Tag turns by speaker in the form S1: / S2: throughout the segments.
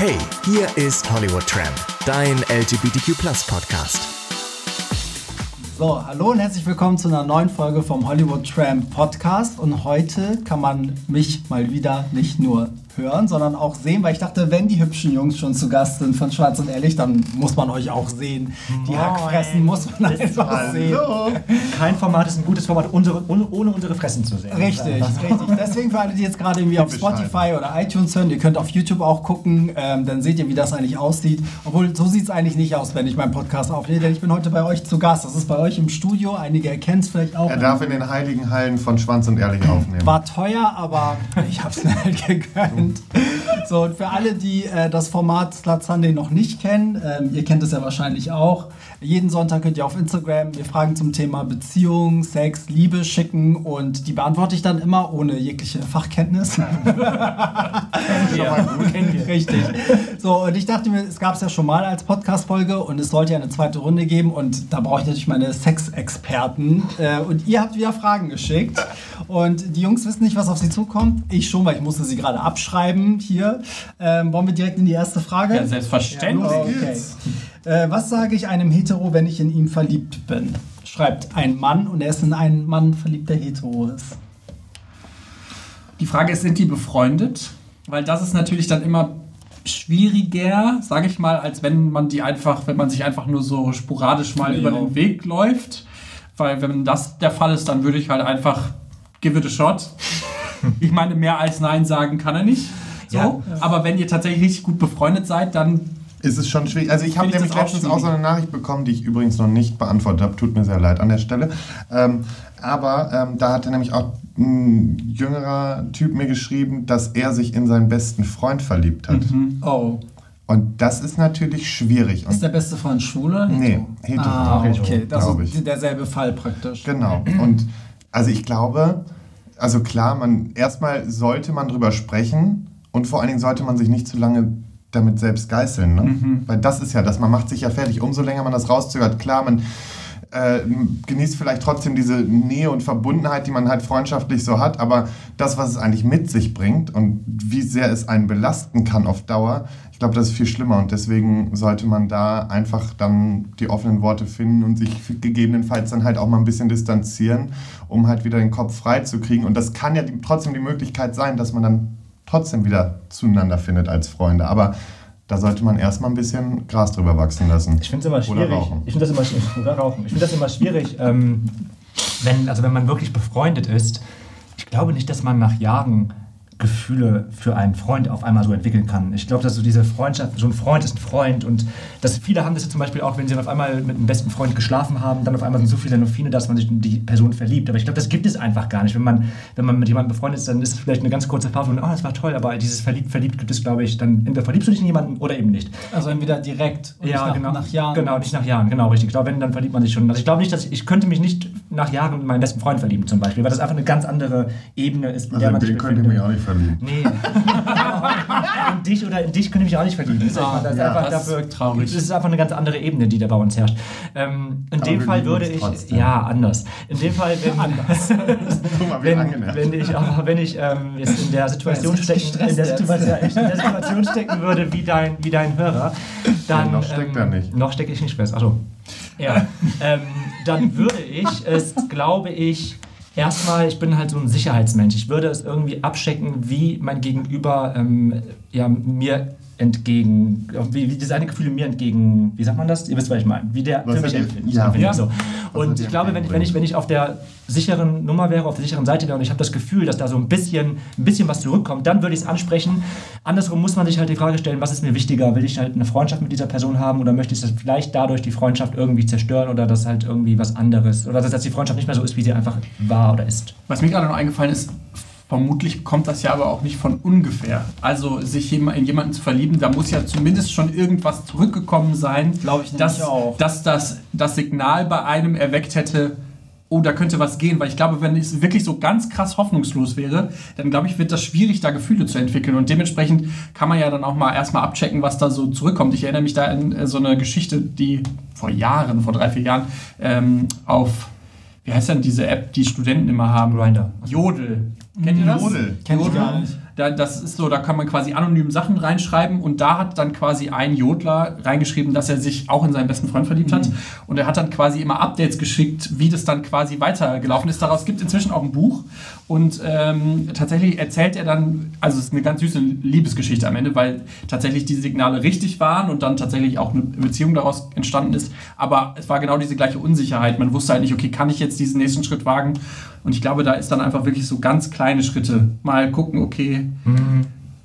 S1: Hey, hier ist Hollywood Tramp, dein LGBTQ Podcast.
S2: So, hallo und herzlich willkommen zu einer neuen Folge vom Hollywood Tramp Podcast. Und heute kann man mich mal wieder nicht nur hören, sondern auch sehen, weil ich dachte, wenn die hübschen Jungs schon zu Gast sind von Schwarz und Ehrlich, dann muss man euch auch sehen. Die Hackfressen muss man einfach sehen.
S3: Kein Format ist ein gutes Format, unsere, ohne, ohne unsere Fressen zu sehen.
S2: Richtig, richtig. Deswegen für alle, die jetzt gerade irgendwie auf Spotify oder iTunes hören, ihr könnt auf YouTube auch gucken, ähm, dann seht ihr, wie das eigentlich aussieht. Obwohl, so sieht es eigentlich nicht aus, wenn ich meinen Podcast aufnehme, denn ich bin heute bei euch zu Gast. Das ist bei euch im Studio. Einige erkennen es vielleicht auch.
S4: Er darf in den heiligen Hallen von Schwanz und Ehrlich aufnehmen.
S2: War teuer, aber ich habe es halt gegönnt. So, und für alle, die äh, das Format Slut Sunday noch nicht kennen, ähm, ihr kennt es ja wahrscheinlich auch. Jeden Sonntag könnt ihr auf Instagram mir Fragen zum Thema Beziehung, Sex, Liebe schicken und die beantworte ich dann immer ohne jegliche Fachkenntnis. ja. Richtig. So, und ich dachte mir, es gab es ja schon mal als Podcast-Folge und es sollte ja eine zweite Runde geben und da brauche ich natürlich meine Sexexperten. Äh, und ihr habt wieder Fragen geschickt und die Jungs wissen nicht, was auf sie zukommt. Ich schon, weil ich musste sie gerade abschreiben hier. Ähm, wollen wir direkt in die erste Frage?
S5: Ja, selbstverständlich.
S2: Okay. Äh, was sage ich einem Hetero, wenn ich in ihn verliebt bin? Schreibt ein Mann und er ist in einen Mann verliebt, der hetero ist.
S5: Die Frage ist, sind die befreundet? Weil das ist natürlich dann immer schwieriger, sage ich mal, als wenn man die einfach, wenn man sich einfach nur so sporadisch mal
S2: Ja.
S5: über den Weg läuft. Weil wenn das der Fall ist, dann würde ich halt einfach give it a shot. ich meine, mehr als Nein sagen kann er nicht. So.
S3: Ja.
S5: Aber wenn ihr tatsächlich richtig gut befreundet seid, dann
S4: Ist es schon schwierig. Also ich habe nämlich
S5: auch
S4: letztens auch so eine Nachricht bekommen, die ich übrigens noch nicht beantwortet habe. Tut mir sehr leid an der Stelle. Ähm, aber ähm, da hatte nämlich auch ein jüngerer Typ mir geschrieben, dass er sich in seinen besten Freund verliebt hat.
S2: Oh.
S4: Und das ist natürlich schwierig.
S2: Ist
S4: Und
S2: der beste Freund schwul oder
S4: Nee,
S2: hetero? Ah, okay. Das ist derselbe Fall praktisch.
S4: Genau. Und also ich glaube, also klar, man erstmal sollte man drüber sprechen und vor allen Dingen sollte man sich nicht zu lange damit selbst geißeln. Ne? Weil das ist ja das, man macht sich ja fertig. Umso länger man das rauszögert, klar, man äh, genießt vielleicht trotzdem diese Nähe und Verbundenheit, die man halt freundschaftlich so hat, aber das, was es eigentlich mit sich bringt und wie sehr es einen belasten kann auf Dauer, ich glaube, das ist viel schlimmer und deswegen sollte man da einfach dann die offenen Worte finden und sich gegebenenfalls dann halt auch mal ein bisschen distanzieren, um halt wieder den Kopf frei zu kriegen. Und das kann ja die, trotzdem die Möglichkeit sein, dass man dann trotzdem wieder zueinander findet als Freunde. Aber da sollte man erstmal ein bisschen Gras drüber wachsen lassen.
S3: Ich finde es immer
S4: Oder
S3: schwierig.
S4: rauchen.
S3: Ich finde das immer schwierig. Oder rauchen. Ich finde das immer schwierig, ähm, wenn, also wenn man wirklich befreundet ist. Ich glaube nicht, dass man nach Jahren Gefühle für einen Freund auf einmal so entwickeln kann. Ich glaube, dass so diese Freundschaft, so ein Freund ist ein Freund und dass viele haben das ja zum Beispiel auch, wenn sie dann auf einmal mit einem besten Freund geschlafen haben, dann auf einmal sind so viele Endorphine, dass man sich in die Person verliebt. Aber ich glaube, das gibt es einfach gar nicht. Wenn man, wenn man mit jemandem befreundet ist, dann ist es vielleicht eine ganz kurze Phase, man, oh, das war toll, aber dieses verliebt, verliebt gibt es, glaube ich, dann entweder verliebst du dich in jemanden oder eben nicht.
S2: Also entweder direkt und
S3: Ja,
S2: nicht nach,
S3: genau.
S2: nach Jahren.
S3: Genau, nicht nach Jahren, genau, richtig. Ich glaube, wenn, dann verliebt man sich schon. Also ich glaube nicht, dass ich, ich könnte mich nicht nach Jahren in meinen besten Freund verlieben zum Beispiel, weil das einfach eine ganz andere Ebene ist, in der man sich befindet.
S4: Verlieben.
S3: Nee. in dich oder in dich könnte ich mich auch nicht verlieben. Das ist,
S5: Ah,
S3: einfach, das ist
S5: ja,
S3: einfach
S5: das ist
S3: dafür
S5: traurig.
S3: Das ist einfach eine ganz andere Ebene, die da bei uns herrscht. Ähm, in dem
S4: wir
S3: Fall würde ich.
S4: trotzdem.
S3: Ja, anders. In dem Fall, wenn. anders.
S4: Guck mal,
S3: wenn, wenn ich, aber wenn ich ähm, jetzt in der Situation
S2: ist
S3: stecken, in der
S2: gestresst
S3: Situation, in der Situation stecken würde wie dein, wie dein Hörer, dann
S4: Ja, noch steckt er nicht.
S3: Noch stecke ich nicht fest. Achso. Ja. ähm, dann würde ich es, glaube ich, erstmal, ich bin halt so ein Sicherheitsmensch. Ich würde es irgendwie abchecken, wie mein Gegenüber ähm, ja, mir entgegen, wie, wie seine Gefühle mir entgegen, wie sagt man das? Ihr wisst, was ich meine. Wie der
S4: Was
S3: für mich empfindet.
S4: ja.
S5: Ja.
S3: So. Und ich glaube, wenn ich, wenn, ich, wenn ich auf der sicheren Nummer wäre, auf der sicheren Seite wäre und ich habe das Gefühl, dass da so ein bisschen, ein bisschen was zurückkommt, dann würde ich es ansprechen. Andersrum muss man sich halt die Frage stellen, was ist mir wichtiger? Will ich halt eine Freundschaft mit dieser Person haben oder möchte ich das vielleicht dadurch die Freundschaft irgendwie zerstören oder dass halt irgendwie was anderes oder dass die Freundschaft nicht mehr so ist, wie sie einfach war oder ist?
S5: Was mir gerade noch eingefallen ist, vermutlich kommt das ja aber auch nicht von ungefähr. Also sich in jemanden zu verlieben, da muss ja zumindest schon irgendwas zurückgekommen sein,
S2: Glaube ich
S5: dass,
S2: auch.
S5: dass das, das Signal bei einem erweckt hätte, oh, da könnte was gehen. Weil ich glaube, wenn es wirklich so ganz krass hoffnungslos wäre, dann glaube ich, wird das schwierig, da Gefühle zu entwickeln. Und dementsprechend kann man ja dann auch mal erstmal abchecken, was da so zurückkommt. Ich erinnere mich da an äh, so eine Geschichte, die vor Jahren, vor drei, vier Jahren, ähm, auf, wie heißt denn diese App, die Studenten immer haben?
S3: Grindr.
S5: Jodel. Kennt ihr das?
S4: Jodel.
S2: Kenn ich gar nicht.
S5: da, das ist so, da kann man quasi anonym Sachen reinschreiben und da hat dann quasi ein Jodler reingeschrieben, dass er sich auch in seinen besten Freund verliebt hat und er hat dann quasi immer Updates geschickt, wie das dann quasi weitergelaufen ist. Daraus gibt es inzwischen auch ein Buch und ähm, tatsächlich erzählt er dann, also es ist eine ganz süße Liebesgeschichte am Ende, weil tatsächlich die Signale richtig waren und dann tatsächlich auch eine Beziehung daraus entstanden ist, aber es war genau diese gleiche Unsicherheit. Man wusste halt nicht, okay, kann ich jetzt diesen nächsten Schritt wagen? Und ich glaube, da ist dann einfach wirklich so ganz kleine Schritte. Mal gucken, okay,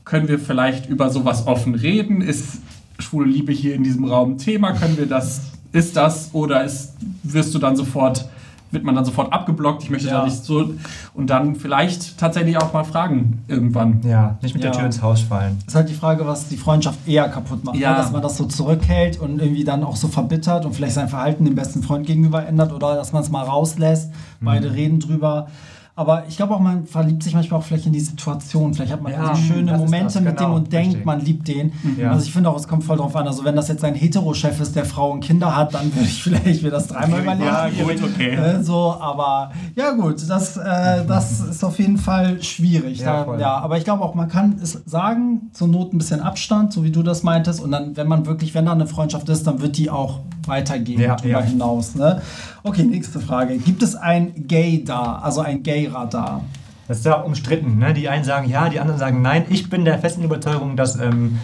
S5: können wir vielleicht über sowas offen reden? Ist schwule Liebe hier in diesem Raum Thema? Können wir das, ist das oder ist, wirst du dann sofort, wird man dann sofort abgeblockt? Ich möchte
S2: Ja.
S5: da nicht so. Und dann vielleicht tatsächlich auch mal fragen irgendwann.
S3: Ja, nicht mit
S2: Ja.
S3: der Tür ins Haus fallen.
S2: ist halt die Frage, was die Freundschaft eher kaputt macht.
S5: Ja.
S2: Ne? Dass man das so zurückhält und irgendwie dann auch so verbittert und vielleicht sein Verhalten dem besten Freund gegenüber ändert oder dass man es mal rauslässt, beide reden drüber. Aber ich glaube auch, man verliebt sich manchmal auch vielleicht in die Situation. Vielleicht hat man
S3: Ja,
S2: so schöne Momente
S3: das,
S2: mit dem
S3: genau,
S2: und denkt,
S3: richtig.
S2: man liebt den.
S3: Ja.
S2: Also ich finde auch, es kommt voll drauf an. Also wenn das jetzt ein Hetero-Chef ist, der Frau und Kinder hat, dann würde ich vielleicht mir das dreimal überlegen.
S5: Ja, gut, okay.
S2: Äh, so, aber ja gut, das, äh, das ist auf jeden Fall schwierig.
S3: Ja, voll.
S2: ja, aber ich glaube auch, man kann es sagen, zur Not ein bisschen Abstand, so wie du das meintest. Und dann, wenn man wirklich, wenn da eine Freundschaft ist, dann wird die auch weitergehen
S3: Ja,
S2: darüber
S3: ja.
S2: hinaus. Ne? Okay, nächste Frage. Gibt es ein Gay-Dar, also ein Gay-Radar?
S3: Das ist ja umstritten. Ne? Die einen sagen ja, die anderen sagen nein. Ich bin der festen Überzeugung, dass ähm,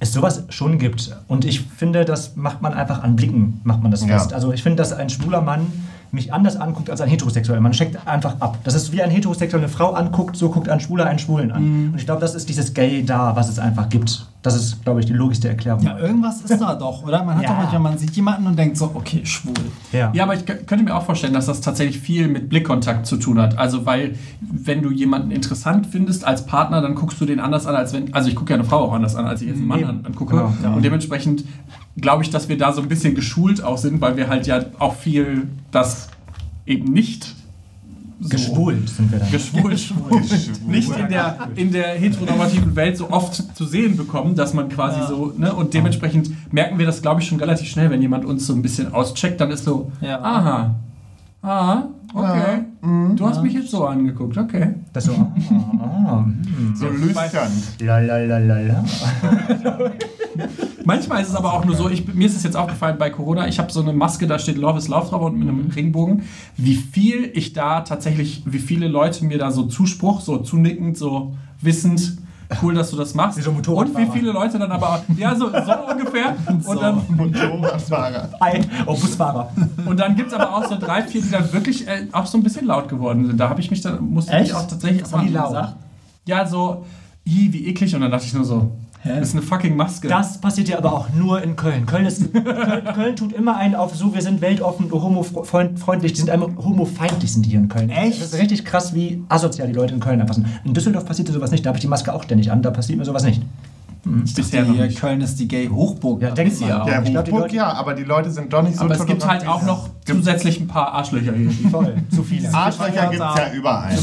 S3: es sowas schon gibt. Und ich finde, das macht man einfach an Blicken, macht man das
S4: Ja.
S3: fest. Also ich finde, dass ein schwuler Mann mich anders anguckt als ein heterosexueller. Man checkt einfach ab. Das ist wie ein heterosexuelle Frau anguckt, so guckt ein Schwuler einen Schwulen an. Und ich glaube, das ist dieses Gay da, was es einfach gibt. Das ist, glaube ich, die logischste Erklärung.
S2: Ja, irgendwas ist da doch, oder? Man hat
S3: Ja.
S2: doch manchmal, man sieht jemanden und denkt so, okay, schwul.
S3: ja.
S5: Ja, aber ich könnte mir auch vorstellen, dass das tatsächlich viel mit Blickkontakt zu tun hat. Also, weil, wenn du jemanden interessant findest als Partner, dann guckst du den anders an, als wenn. Also, ich gucke ja eine Frau auch anders an, als ich jetzt einen Mann an, angucke.
S3: Genau, ja.
S5: Und dementsprechend glaube ich, dass wir da so ein bisschen geschult auch sind, weil wir halt ja auch viel das eben nicht. So
S3: Geschwult sind wir dann.
S5: Geschwult, nicht in der, in der heteronormativen Welt so oft zu sehen bekommen, dass man quasi so, ne, und dementsprechend merken wir das, glaube ich, schon relativ schnell, wenn jemand uns so ein bisschen auscheckt, dann ist so,
S2: Ja.
S5: aha, aha, okay, du hast mich jetzt so angeguckt, okay.
S3: Das so, ah, ah, hm.
S4: So lüstern.
S3: Lalalala.
S5: Manchmal ist es aber auch nur so, ich, mir ist es jetzt aufgefallen bei Corona, ich habe so eine Maske, da steht Love is Love drauf und mit einem Regenbogen, wie viel ich da tatsächlich, wie viele Leute mir da so Zuspruch, so zunickend, so wissend, cool, dass du das machst.
S3: Wie so
S5: und wie viele Leute dann aber, ja, so, so ungefähr. Und dann,
S4: Motorradfahrer.
S3: Hi, oh, Busfahrer.
S5: und dann gibt es aber auch so drei, vier, die dann wirklich äh, auch so ein bisschen laut geworden sind. Da habe ich mich dann, musste ich
S2: Echt?
S5: auch tatsächlich
S2: Was haben die
S5: erstmal-
S2: gesagt?
S5: Ja, so, "Ih, wie eklig. Und dann dachte ich nur so,
S2: Hä?
S5: das ist eine fucking Maske.
S3: Das passiert ja aber auch nur in Köln. Köln, ist, Köln, Köln tut immer einen auf so, wir sind weltoffen, homofreundlich. Die sind einmal homofeindlich sind die hier in Köln.
S2: Echt?
S3: Das ist richtig krass, wie asozial die Leute in Köln einfach sind. In Düsseldorf passiert sowas nicht, da habe ich die Maske auch ständig an, da passiert mir sowas nicht.
S5: Bisher noch
S2: Die,
S5: nicht.
S2: Köln ist die Gay-Hochburg.
S3: Ja, denkt
S5: sie ja auch.
S4: Der
S3: Ich glaub, die
S4: Hochburg,
S3: Leute-
S4: ja, aber die Leute sind doch nicht so
S5: Aber es gibt halt auch noch zusätzlich ein paar Arschlöcher hier.
S3: Voll, zu viele.
S4: Arschlöcher gibt es ja überall.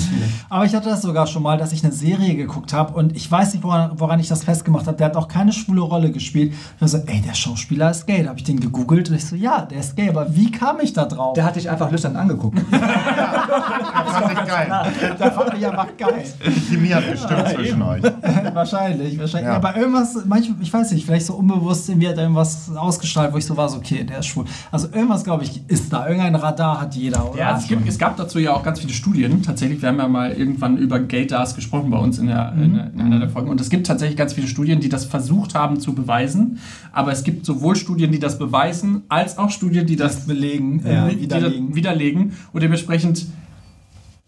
S2: Aber ich hatte das sogar schon mal, dass ich eine Serie geguckt habe und ich weiß nicht, woran, woran ich das festgemacht habe. Der hat auch keine schwule Rolle gespielt. Ich war so, ey, der Schauspieler ist gay. Da habe ich den gegoogelt und ich so, ja, der ist gay. Aber wie kam ich da drauf?
S3: Der hat dich einfach lüstern angeguckt.
S4: Das fand ich geil.
S2: Der fand ich einfach geil.
S4: Die Chemie hat bestimmt zwischen euch.
S2: wahrscheinlich, wahrscheinlich.
S4: Ja.
S2: Ja. Aber irgendwas, manchmal, ich weiß nicht, vielleicht so unbewusst irgendwie hat er irgendwas ausgestrahlt, wo ich so war, so, okay, der ist schwul. Also irgendwas, glaube ich, ist da. Irgendein Radar hat jeder, oder?
S5: Ja, es, gibt, es gab dazu ja auch ganz viele Studien. Tatsächlich, wir haben ja mal irgendwann über Gaydars gesprochen bei uns in, der, in, der, in einer der Folgen. Und es gibt tatsächlich ganz viele Studien, die das versucht haben zu beweisen. Aber es gibt sowohl Studien, die das beweisen, als auch Studien, die das
S2: belegen,
S5: äh,
S2: äh, widerlegen.
S5: widerlegen. Und dementsprechend,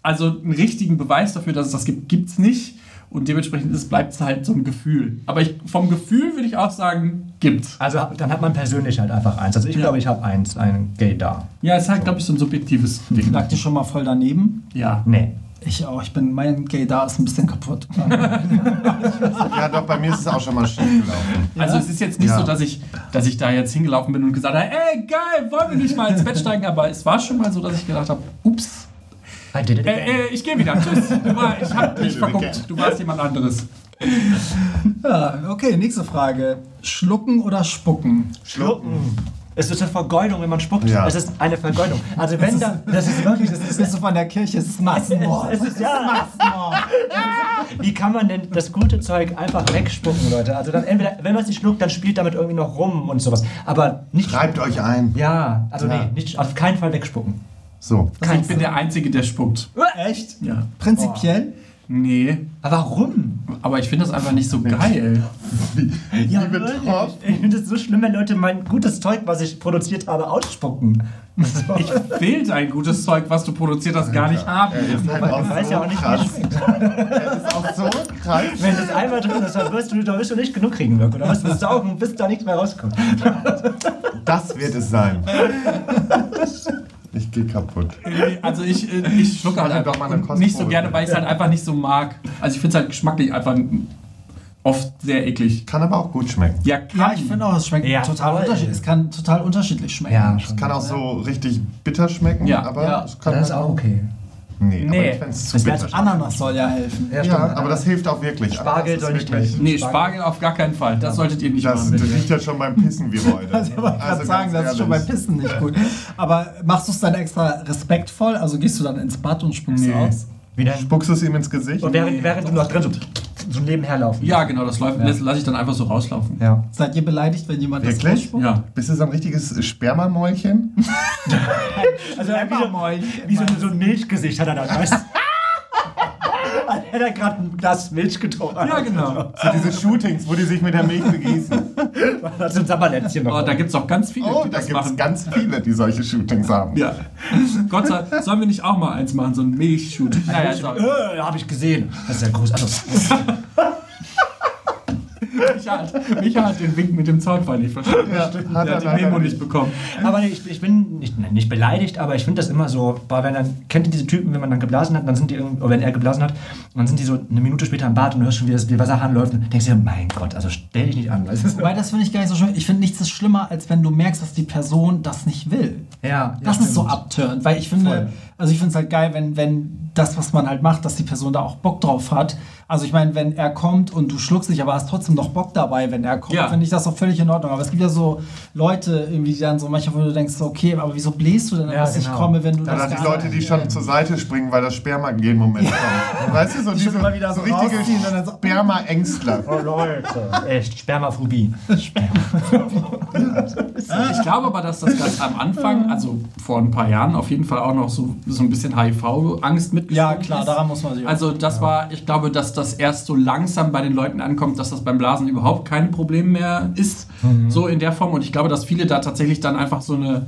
S5: also einen richtigen Beweis dafür, dass es das gibt, gibt es nicht. Und dementsprechend bleibt es halt so ein Gefühl. Aber ich, vom Gefühl würde ich auch sagen, gibt's.
S3: Also dann hat man persönlich halt einfach eins. Also ich
S5: Ja.
S3: glaube, ich habe eins, ein Gay da.
S5: Ja, es ist halt, glaube ich, so ein subjektives Ding.
S2: Lag dir schon mal voll daneben?
S5: Ja.
S3: Nee.
S2: Ich auch. Ich bin, mein Gay da ist ein bisschen kaputt.
S4: Ja, doch, bei mir ist es auch schon mal schief gelaufen.
S5: Also es ist jetzt nicht
S4: Ja.
S5: so, dass ich, dass ich da jetzt hingelaufen bin und gesagt habe, ey geil, wollen wir nicht mal ins Bett steigen? Aber es war schon mal so, dass ich gedacht habe, äh, äh, ich gehe wieder, tschüss. Du war, ich habe
S4: it again.
S5: verguckt, du warst jemand anderes.
S2: ja, okay, nächste Frage. Schlucken oder spucken?
S4: Schlucken.
S3: Es ist eine Vergeudung, wenn man spuckt.
S4: Ja.
S3: Es ist eine Vergeudung. Also wenn da, das ist wirklich, das
S2: Das
S3: ist,
S2: ist so von der Kirche, es ist Massenmord.
S3: es ist ja, wie kann man denn das gute Zeug einfach wegspucken, Leute? Also dann entweder, wenn man es nicht schluckt, dann spielt damit irgendwie noch rum und sowas. Aber nicht,
S4: Reibt euch ein.
S3: ja, also
S4: Ja.
S3: nee, nicht, auf keinen Fall wegspucken.
S4: So.
S5: ich bin der Einzige, der spuckt.
S2: Echt?
S5: Ja.
S2: Prinzipiell?
S5: Nee,
S3: Aber warum?
S5: aber ich finde das einfach nicht so geil.
S3: Ja,
S4: betroffen.
S3: wirklich. Ich finde es so schlimm, wenn Leute mein gutes Zeug, was ich produziert habe, ausspucken.
S5: Ich will dein gutes Zeug, was du produziert hast, gar nicht haben.
S4: Ist halt
S3: Ich weiß
S4: so
S3: ja auch nicht,
S4: krass.
S3: wie es
S4: ist auch so krass.
S3: Wenn das einmal drin ist, dann wirst du, dann wirst du nicht genug kriegen, Mirko. Dann wirst du saugen, bis da nichts mehr rauskommt.
S4: Das wird es sein. Ich gehe kaputt.
S5: Also ich, äh, ich schlucke halt einfach
S4: mal eine
S5: nicht so gerne, weil ich es halt einfach nicht so mag. Also ich finde es halt geschmacklich einfach oft sehr eklig.
S4: Kann aber auch gut schmecken.
S5: Ja,
S2: Ja,
S5: kann.
S2: ich finde auch, es schmeckt
S3: Ja,
S2: total unterschiedlich. Es kann total unterschiedlich schmecken.
S3: Ja,
S4: Es kann auch so richtig bitter schmecken,
S5: Ja.
S4: aber
S2: Ja.
S4: es kann
S3: Das ist
S4: halt
S3: auch okay.
S4: Nee,
S5: Nee.
S4: aber ich fände es zu bitter.
S2: Ananas soll ja helfen.
S3: Ja,
S4: Ja, aber das hilft auch wirklich.
S3: Spargel soll
S4: ist
S3: nicht
S4: wirklich-
S3: helfen.
S5: Nee, Spargel auf gar keinen Fall. Das solltet ihr nicht
S4: Das,
S5: machen.
S4: das riecht ja schon beim Pissen wie heute.
S2: Also, ich gerade sagen, das ist schon beim. Pissen nicht gut. Aber machst du es dann extra respektvoll? Also gehst du dann ins Bad und spuckst
S5: Nee.
S2: aus?
S3: Wie denn?
S4: Spuckst du es ihm ins Gesicht?
S3: Und während, während du noch drin so, so nebenher laufen.
S5: Ja, genau, das läuft, lasse lass ich dann einfach so rauslaufen.
S3: Ja.
S2: Seid ihr beleidigt, wenn jemand das
S4: Wirklich?
S2: ausspuckt?
S5: Ja.
S4: Bist du so ein richtiges Spermamäulchen?
S3: Also wie so, wie so, so ein Milchgesicht hat er weißt du? Als hätte er gerade ein Glas Milch getrunken.
S5: Ja, genau.
S4: So diese Shootings, wo die sich mit der Milch begießen.
S3: So ein Sabberlätzchen noch.
S5: Oh, da gibt es auch ganz viele,
S4: Oh,
S5: die
S4: da
S5: das
S4: gibt es
S5: machen.
S4: ganz viele, die solche Shootings haben.
S5: ja. Gott sei Dank, sollen wir nicht auch mal eins machen, so ein Milchshoot? Naja, ist auch-
S3: äh, habe ich gesehen. Das ist ja groß.
S5: Micha hat, Micha hat den Wink mit dem Zaunfall nicht verstanden.
S4: Ja, hat
S5: Der
S4: er
S5: hat die Memo
S4: nicht.
S5: nicht bekommen.
S3: aber ich, ich bin nicht, nicht beleidigt, aber ich finde das immer so, boah, wenn dann, kennt ihr diese Typen, wenn man dann geblasen hat, dann sind die irgendwie, oder wenn er geblasen hat, dann sind die so eine Minute später im Bad und du hörst schon, wie das wie Wasserhahn läuft und denkst dir, mein Gott, also stell dich nicht an.
S2: Wobei, das finde ich gar nicht so schlimm. Ich finde nichts ist schlimmer, als wenn du merkst, dass die Person das nicht will.
S3: Ja,
S2: Das
S3: ja,
S2: ist so
S3: stimmt.
S2: abturnt, weil ich finde,
S3: Voll.
S2: also ich finde es halt geil, wenn, wenn das, was man halt macht, dass die Person da auch Bock drauf hat. Also ich meine, wenn er kommt und du schluckst dich, aber hast trotzdem noch Bock dabei, wenn er kommt,
S5: Ja.
S2: finde ich das auch völlig in Ordnung. Aber es gibt ja so Leute, irgendwie, die dann so manchmal, wo du denkst, okay, aber wieso bläst du denn,
S3: Ja,
S2: dass ich
S3: genau.
S2: komme, wenn du
S4: Oder
S2: das
S4: die Leute, die schon zur Seite springen, weil das Sperma in jedem Moment kommt. Weißt du, so
S2: Die
S4: diese
S2: immer wieder
S4: so
S2: so
S4: richtige
S2: so-
S4: Sperma-Ängstler.
S3: Oh Leute. Echt, Spermaphobie.
S5: Ich glaube aber, dass das ganz am Anfang, also vor ein paar Jahren, auf jeden Fall auch noch so, so ein bisschen HIV-Angst mit.
S2: Ja, klar, daran muss man sich
S5: Also das war, ich glaube, dass das erst so langsam bei den Leuten ankommt, dass das beim Blasen überhaupt kein Problem mehr ist, so in der Form. Und ich glaube, dass viele da tatsächlich dann einfach so eine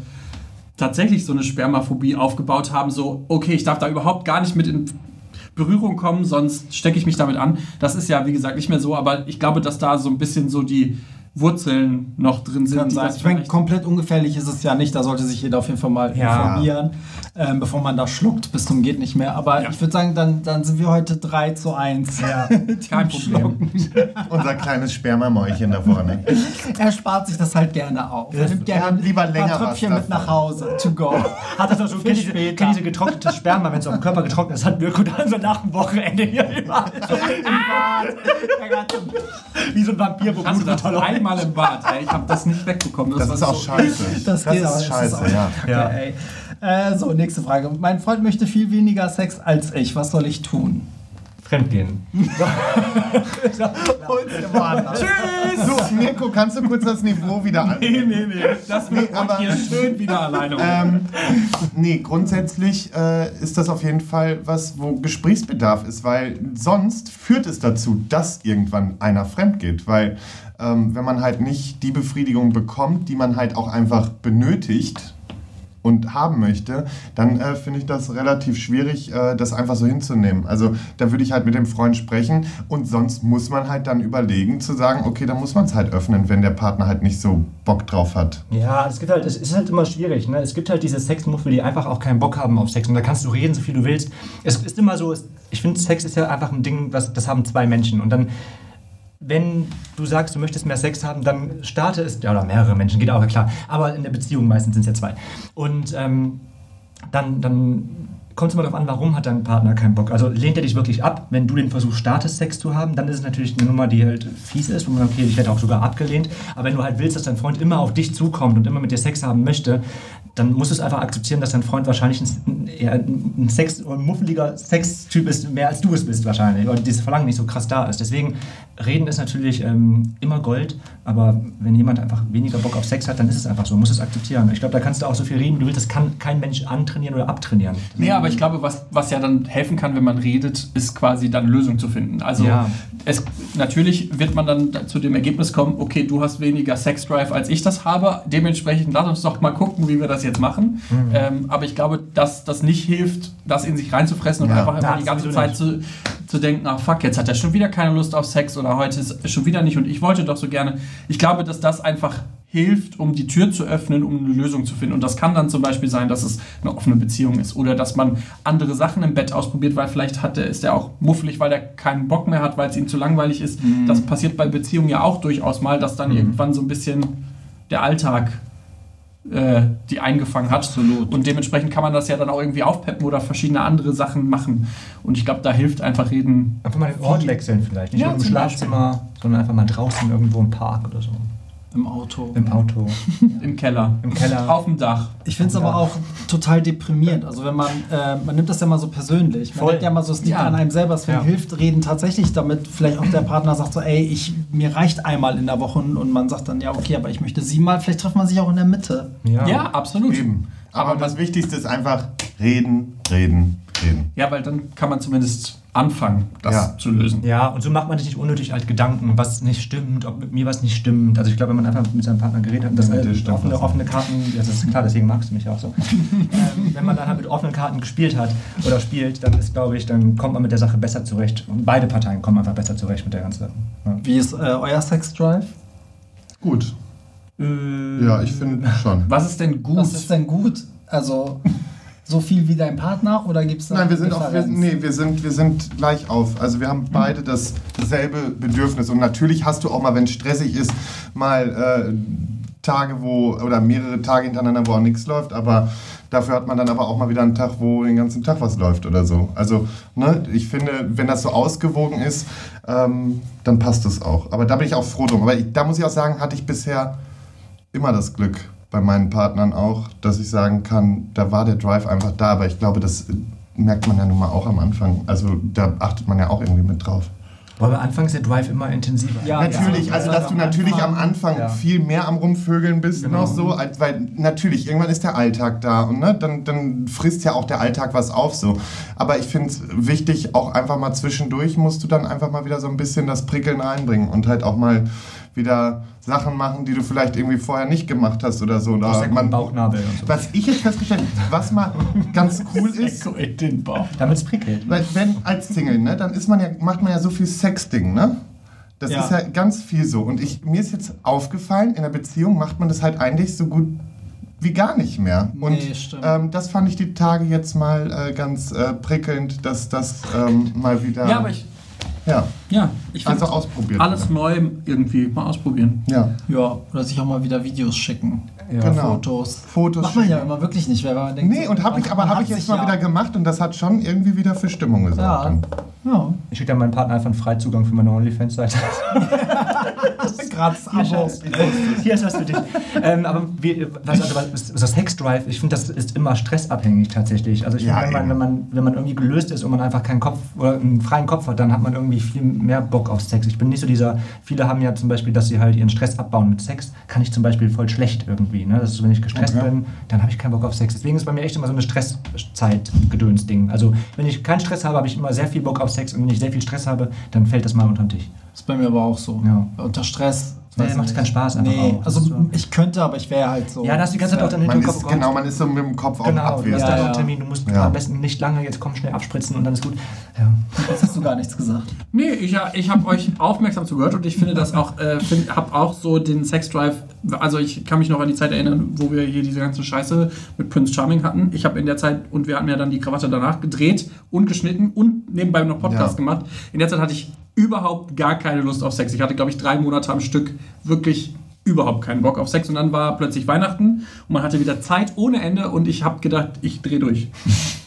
S5: tatsächlich so eine Spermaphobie aufgebaut haben, so, okay, ich darf da überhaupt gar nicht mit in Berührung kommen, sonst stecke ich mich damit an. Das ist ja, wie gesagt, nicht mehr so, aber ich glaube, dass da so ein bisschen so die Wurzeln noch drin sind.
S2: Kann sein. Ich meine, komplett ungefährlich ist es ja nicht. Da sollte sich jeder auf jeden Fall mal
S3: Ja.
S2: informieren, ähm, bevor man da schluckt bis zum geht nicht mehr. Aber
S5: Ja.
S2: ich würde sagen, dann, dann sind wir heute 3 zu 1.
S3: Ja.
S5: Kein Problem.
S4: Unser kleines Spermamäulchen da vorne.
S2: Er spart sich das halt gerne auf. Er nimmt gerne
S4: lieber
S2: ein
S4: länger
S2: paar
S4: was
S2: Tröpfchen mit nach Hause. To go.
S3: Hat das
S2: Für
S3: kennt diese,
S2: später.
S3: kennt diese getrocknete Sperma, wenn es auf dem Körper getrocknet ist, hat Mirko dann so nach dem Wochenende hier überall so im Bad. Wie so ein Vampir, wo
S5: Hast du das einmal im Bad? Ey, ich habe das nicht wegbekommen.
S4: Das
S5: war
S4: ist auch
S5: so-
S4: scheiße.
S2: Das,
S4: Das
S2: geht,
S4: ist scheiße,
S2: auch-
S4: ja.
S3: Ja.
S2: Okay. Äh, so, nächste Frage. Mein Freund möchte viel weniger Sex als ich. Was soll ich tun?
S3: Fremdgehen.
S4: Tschüss! So, Mirko, kannst du kurz das Niveau wieder an?
S5: Nee, nee, nee. Das
S4: Nee,
S5: wird
S4: aber-
S5: hier schön wieder alleine.
S4: Ähm, nee, grundsätzlich äh, ist das auf jeden Fall was, wo Gesprächsbedarf ist, weil sonst führt es dazu, dass irgendwann einer fremd geht, weil ähm, wenn man halt nicht die Befriedigung bekommt, die man halt auch einfach benötigt und haben möchte, dann äh, finde ich das relativ schwierig, äh, das einfach so hinzunehmen. Also da würde ich halt mit dem Freund sprechen und sonst muss man halt dann überlegen zu sagen, okay, dann muss man es halt öffnen, wenn der Partner halt nicht so Bock drauf hat.
S3: Ja, es gibt halt, es ist halt immer schwierig. Ne? Es gibt halt diese Sexmuffel, die einfach auch keinen Bock haben auf Sex. Und da kannst du reden, so viel du willst. Es ist immer so, ich finde, Sex ist ja einfach ein Ding, was, das haben zwei Menschen. Und dann, wenn du sagst, du möchtest mehr Sex haben, dann starte es, ja, oder mehrere Menschen, geht auch klar. Aber in der Beziehung meistens sind es ja zwei. Und ähm, dann, dann kommt es immer darauf an, warum hat dein Partner keinen Bock. Also lehnt er dich wirklich ab, wenn du den Versuch startest, Sex zu haben, dann ist es natürlich eine Nummer, die halt fies ist, wo man sagt, okay, ich werde auch sogar abgelehnt. Aber wenn du halt willst, dass dein Freund immer auf dich zukommt und immer mit dir Sex haben möchte, dann musst du es einfach akzeptieren, dass dein Freund wahrscheinlich ein, eher ein Sex ein muffeliger Sextyp ist, mehr als du es bist wahrscheinlich. Oder dieses Verlangen nicht so krass da ist. Deswegen, reden ist natürlich ähm, immer Gold, aber wenn jemand einfach weniger Bock auf Sex hat, dann ist es einfach so, muss es akzeptieren. Ich glaube, da kannst du auch so viel reden, wie du willst, das kann kein Mensch antrainieren oder abtrainieren.
S5: Nee, aber ich glaube, was, was ja dann helfen kann, wenn man redet, ist quasi dann Lösung zu finden. Also
S3: Ja.
S5: es, natürlich wird man dann zu dem Ergebnis kommen, okay, du hast weniger Sexdrive, als ich das habe. Dementsprechend lass uns doch mal gucken, wie wir das jetzt machen. Ähm, aber ich glaube, dass das nicht hilft, das in sich reinzufressen und
S4: Ja.
S5: einfach immer die ganze Zeit zu, zu denken, ach fuck, jetzt hat er schon wieder keine Lust auf Sex oder heute ist schon wieder nicht und ich wollte doch so gerne. Ich glaube, dass das einfach hilft, um die Tür zu öffnen, um eine Lösung zu finden. Und das kann dann zum Beispiel sein, dass es eine offene Beziehung ist oder dass man andere Sachen im Bett ausprobiert, weil vielleicht hat er, ist er auch muffelig, weil er keinen Bock mehr hat, weil es ihm zu langweilig ist. Das passiert bei Beziehungen ja auch durchaus mal, dass dann irgendwann so ein bisschen der Alltag äh, die eingefangen hat.
S2: Absolut.
S5: Und dementsprechend kann man das ja dann auch irgendwie aufpeppen oder verschiedene andere Sachen machen. Und ich glaube, da hilft einfach reden.
S3: Einfach mal den Ort wechseln vielleicht. Nicht
S5: Ja,
S3: nur im Schlafzimmer, sondern einfach mal draußen irgendwo im Park oder so.
S2: Im Auto.
S3: Im Auto,
S5: Im Keller.
S3: im Keller.
S5: Auf dem Dach.
S2: Ich finde es aber auch total deprimierend. Also wenn man, äh, man nimmt das ja mal so persönlich. Man
S3: Voll.
S2: denkt ja mal so, es liegt
S5: Ja.
S2: an einem selber. Deswegen
S3: Ja.
S2: hilft Reden tatsächlich, damit vielleicht auch der Partner sagt so, ey, ich, mir reicht einmal in der Woche und man sagt dann, ja okay, aber ich möchte sie mal, vielleicht trifft man sich auch in der Mitte.
S5: Ja, absolut.
S4: Eben. Aber,
S5: Aber
S4: das Wichtigste ist einfach reden, reden, reden.
S5: Ja, weil dann kann man zumindest anfangen, das
S4: Ja.
S5: zu lösen.
S3: Ja, und so macht man sich nicht unnötig halt Gedanken, was nicht stimmt, ob mit mir was nicht stimmt. Also ich glaube, wenn man einfach mit seinem Partner geredet hat, und das
S4: Ja, mit
S3: offene, offene Karten, das ist klar, deswegen magst du mich auch so. ähm, wenn man dann halt mit offenen Karten gespielt hat oder spielt, dann ist, glaube ich, dann kommt man mit der Sache besser zurecht. Und beide Parteien kommen einfach besser zurecht mit der ganzen Sache. Ja.
S2: Wie ist äh, euer Sex-Drive?
S4: Gut.
S3: Äh,
S4: Ja, ich finde schon.
S5: Was ist denn gut?
S2: Was ist denn gut? Also so viel wie dein Partner oder gibt es da
S4: Nein, wir sind, auch, wir, nee, wir, sind, wir sind gleich auf. Also wir haben beide das, dasselbe Bedürfnis. Und natürlich hast du auch mal, wenn es stressig ist, mal äh, Tage, wo, oder mehrere Tage hintereinander, wo auch nichts läuft, aber dafür hat man dann aber auch mal wieder einen Tag, wo den ganzen Tag was läuft oder so. Also, ne, ich finde, wenn das so ausgewogen ist, ähm, dann passt das auch. Aber da bin ich auch froh drum. Aber ich, da muss ich auch sagen, hatte ich bisher immer das Glück bei meinen Partnern auch, dass ich sagen kann, da war der Drive einfach da, aber ich glaube, das merkt man ja nun mal auch am Anfang. Also da achtet man ja auch irgendwie mit drauf.
S3: Aber am ist der Drive immer intensiver.
S2: Ja,
S4: natürlich,
S2: ja.
S4: also dass du natürlich am
S2: Anfang,
S3: ja.
S4: viel mehr am Rumvögeln bist
S3: Genau.
S4: noch so, weil natürlich, irgendwann ist der Alltag da und ne, dann, dann frisst ja auch der Alltag was auf so. Aber ich finde es wichtig, auch einfach mal zwischendurch musst du dann einfach mal wieder so ein bisschen das Prickeln reinbringen und halt auch mal wieder Sachen machen, die du vielleicht irgendwie vorher nicht gemacht hast oder so. Oder man,
S3: Bauchnabel und so.
S4: was ich jetzt festgestellt habe, was mal ganz cool ist,
S5: So in den Bauch.
S3: Damit es prickelt.
S4: weil wenn als Single, ne, dann ist man ja, macht man ja so viel Sexting, ne? Das
S2: Ja.
S4: ist ja ganz viel so. Und ich, mir ist jetzt aufgefallen, in der Beziehung macht man das halt eigentlich so gut wie gar nicht mehr. Und
S2: Nee,
S4: ähm, das fand ich die Tage jetzt mal äh, ganz äh, prickelnd, dass das ähm, mal wieder.
S5: Ja, aber ich,
S4: Ja,
S5: ja, ich
S4: also
S5: finde
S4: ausprobiert.
S5: alles
S4: wurde.
S5: neu irgendwie mal ausprobieren.
S4: Ja,
S2: Ja, oder sich auch mal wieder Videos schicken.
S3: Ja.
S4: genau.
S2: Fotos.
S4: Fotos
S2: Macht man ja immer wirklich nicht, weil man denkt,
S4: Nee, und habe ich, aber habe ich jetzt mal
S2: ja-
S4: wieder gemacht und das hat schon irgendwie wieder für Stimmung gesorgt.
S2: Ja.
S4: dann.
S2: Ja,
S3: Ich schicke dann meinem Partner einfach einen Freizugang für meine OnlyFans-Seite. Hier,
S2: Abo.
S3: Hier ist was für dich. ähm, aber wie, was, also, was, so Sexdrive, ich finde, das ist immer stressabhängig tatsächlich. Also ich
S4: Ja,
S3: finde, wenn wenn, man, wenn man irgendwie gelöst ist und man einfach keinen Kopf oder einen freien Kopf hat, dann hat man irgendwie viel mehr Bock auf Sex. Ich bin nicht so dieser, viele haben ja zum Beispiel, dass sie halt ihren Stress abbauen mit Sex, kann ich zum Beispiel voll schlecht irgendwie. Ne? Das ist, wenn ich gestresst
S4: Okay.
S3: bin, dann habe ich keinen Bock auf Sex. Deswegen ist bei mir echt immer so eine Stresszeit-Gedöns-Ding. Also wenn ich keinen Stress habe, habe ich immer sehr viel Bock auf Sex und wenn ich sehr viel Stress habe, dann fällt das mal unter den Tisch.
S2: ist bei mir aber auch so.
S3: Ja.
S2: Unter Stress.
S3: Nee, macht
S2: nicht.
S3: keinen Spaß einfach
S2: Nee,
S3: auch.
S2: also
S3: so.
S2: ich könnte, aber ich wäre halt so.
S3: Ja, da hast du die ganze Zeit auch dann
S4: Man
S3: hinterm Kopf
S4: ist,
S3: oh Gott.
S4: genau, man ist so mit dem Kopf auch
S3: Genau, du hast
S4: abwesend.
S2: Ja, ja.
S3: einen Termin, du musst
S4: Ja.
S3: am besten nicht lange, jetzt komm schnell abspritzen und dann ist gut. Ja.
S2: Jetzt hast du gar nichts gesagt.
S5: Nee, ich, ich habe euch aufmerksam zugehört und ich finde das auch, äh, habe auch so den Sexdrive, also ich kann mich noch an die Zeit erinnern, wo wir hier diese ganze Scheiße mit Prince Charming hatten. Ich habe in der Zeit, und wir hatten ja dann die Krawatte danach gedreht und geschnitten und nebenbei noch Podcast
S4: Ja.
S5: gemacht. In der Zeit hatte ich überhaupt gar keine Lust auf Sex. Ich hatte, glaube ich, drei Monate am Stück wirklich überhaupt keinen Bock auf Sex und dann war plötzlich Weihnachten und man hatte wieder Zeit ohne Ende und ich habe gedacht, ich drehe durch.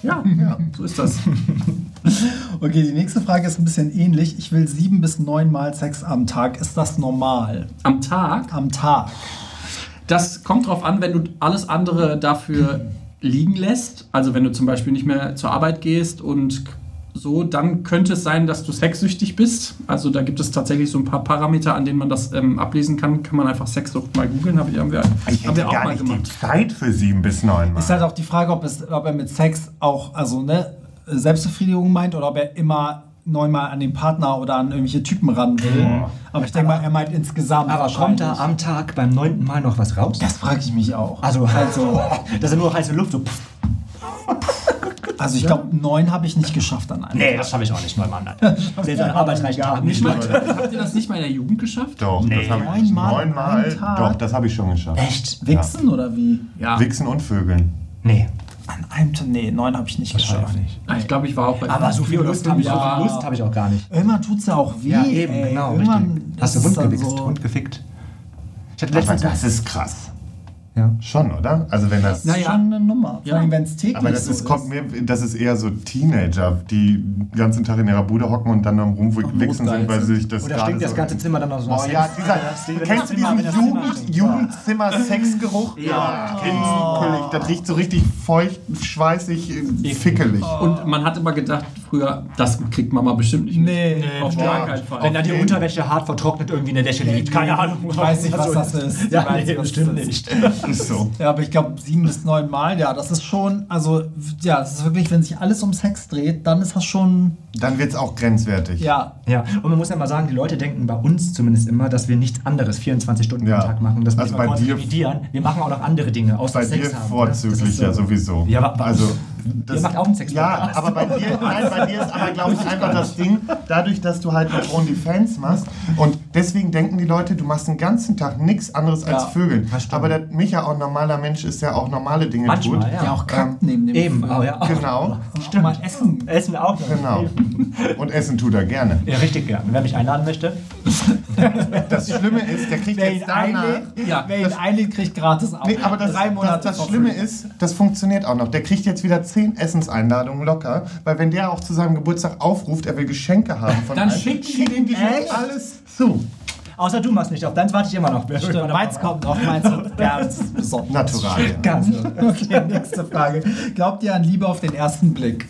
S5: Ja, ja, so ist das.
S2: Okay, die nächste Frage ist ein bisschen ähnlich. Ich will sieben bis neun Mal Sex am Tag. Ist das normal?
S5: Am Tag,
S2: Am Tag.
S5: das kommt drauf an, wenn du alles andere dafür liegen lässt. Also wenn du zum Beispiel nicht mehr zur Arbeit gehst und so, dann könnte es sein, dass du sexsüchtig bist. Also da gibt es tatsächlich so ein paar Parameter, an denen man das ähm, ablesen kann. Kann man einfach Sexsucht mal googeln, hab ich- haben wir,
S4: Ich
S5: haben wir auch
S4: gar
S5: mal
S4: nicht die
S5: gemacht.
S4: Zeit für sieben bis neun Mal.
S2: Ist halt auch die Frage, ob, es, ob er mit Sex auch, also ne, Selbstbefriedigung meint oder ob er immer neunmal an den Partner oder an irgendwelche Typen ran will. Aber ich denke mal, er meint insgesamt.
S3: Aber kommt da am Tag beim neunten Mal noch was raus?
S2: Das frage ich mich auch.
S3: Also, also das ist nur heiße Luft. So, pff.
S2: Also ich glaube, neun habe ich nicht geschafft an einem.
S3: nee, das habe ich auch nicht neunmal. Nein. Selbst an arbeitsreichen Tagen
S5: Nicht mal, habt ihr das nicht mal in der Jugend geschafft?
S4: Doch,
S3: Nee.
S4: das habe ich
S2: Neunmal
S4: neunmal. Doch, das habe ich schon geschafft.
S3: Echt?
S2: Wichsen oder wie?
S5: Ja.
S4: Wichsen und Vögeln.
S3: Nee,
S2: An einem Tag? Nee, neun habe ich nicht
S3: wahrscheinlich
S2: geschafft.
S3: nicht.
S5: Ah, Ich glaube, ich war auch bei
S3: Aber so viel Lust habe ich, so
S5: Ja.
S3: Lust habe ich auch gar nicht.
S2: Irgendwann tut es ja auch weh.
S3: Ja, eben,
S2: ey.
S3: genau. Hast du
S2: dann
S3: gewichst?
S2: so-
S3: Hund gefickt? Ich hatte
S4: Aber
S3: letztens...
S4: das ist krass.
S3: Ja.
S4: Schon, oder? Also wenn das.
S5: Naja.
S2: Schon eine Nummer.
S5: Ja.
S2: Vor allem, wenn es täglich
S4: Aber das
S2: so
S4: ist, kommt mir, das ist eher so Teenager, die den ganzen Tag in ihrer Bude hocken und dann am rumwichsen sind, weil sie sich das
S3: Oder
S4: gerade
S3: stinkt das
S4: so
S3: ganze Zimmer dann noch so nach
S4: Oh ja, dieser,
S3: Das
S4: kennst du
S3: Zimmer,
S4: diesen
S3: das
S4: Jugend. Jugendzimmer-Sexgeruch? Ja, kennst du. Das riecht so richtig feucht, schweißig, fickelig.
S5: Und man hat immer gedacht früher, das kriegt Mama bestimmt nicht.
S2: Nee,
S5: Auf
S4: boah.
S5: gar keinen Fall.
S3: Wenn da die Unterwäsche hart vertrocknet irgendwie in der Wäsche liegt. Keine Ahnung.
S2: Ich weiß nicht, was das ist.
S3: Ja,
S2: Ich weiß
S3: nee,
S2: nicht, was
S3: bestimmt
S2: das ist.
S3: nicht.
S4: Ist so.
S2: Ja, aber ich glaube, sieben bis neun Mal, ja, das ist schon, also, ja, es ist wirklich, wenn sich alles um Sex dreht, dann ist das schon,
S4: Dann wird es auch grenzwertig.
S2: ja.
S3: Ja, und man muss ja mal sagen, die Leute denken bei uns zumindest immer, dass wir nichts anderes 24 Stunden
S4: Ja.
S3: am Tag machen. Wir
S4: Also bei dir-
S3: revidieren. Wir machen auch noch andere Dinge, außer
S4: Bei
S3: Sex
S4: dir
S3: haben.
S4: vorzüglich
S3: Das ist
S4: ja sowieso.
S3: Ja, aber-
S4: also,
S3: Ihr macht auch einen Sex
S4: Ja, aber bei dir, nein, bei dir ist aber, glaube ich, einfach das Ding, dadurch, dass du halt noch OnlyFans machst und deswegen denken die Leute, du machst den ganzen Tag nichts anderes als
S2: Ja,
S4: Vögeln.
S3: das stimmt.
S4: Aber der Micha, auch ein normaler Mensch, ist ja auch normale Dinge
S3: Manchmal,
S4: tut.
S3: ja.
S2: Ja, auch kackt neben dem
S3: Eben, oh, ja.
S4: Genau,
S2: Auch mal essen.
S3: Essen auch.
S4: genau. Und essen tut er gerne.
S3: Ja, richtig gerne. Wer mich einladen möchte.
S4: Das Schlimme ist, der kriegt
S2: Wer
S4: jetzt danach...
S2: einlädt,
S5: Ja,
S2: wer ihn einlädt, kriegt gratis ab.
S4: Nee, aber das,
S2: Drei Monate
S4: das, das Schlimme ist, das funktioniert auch noch. Der kriegt jetzt wieder zehn Essenseinladungen locker, weil wenn der auch zu seinem Geburtstag aufruft, er will Geschenke haben von
S5: Dann
S4: allen,
S5: schickt
S4: schickt ihm die
S2: Echt?
S4: alles zu.
S3: Außer du machst nicht auf. Deins warte ich immer noch.
S2: Stimmt, meins kommt noch, meins wird ganz besonders.
S4: Naturalien.
S3: Ganz.
S2: Okay, nächste Frage. Glaubt ihr an Liebe auf den ersten Blick?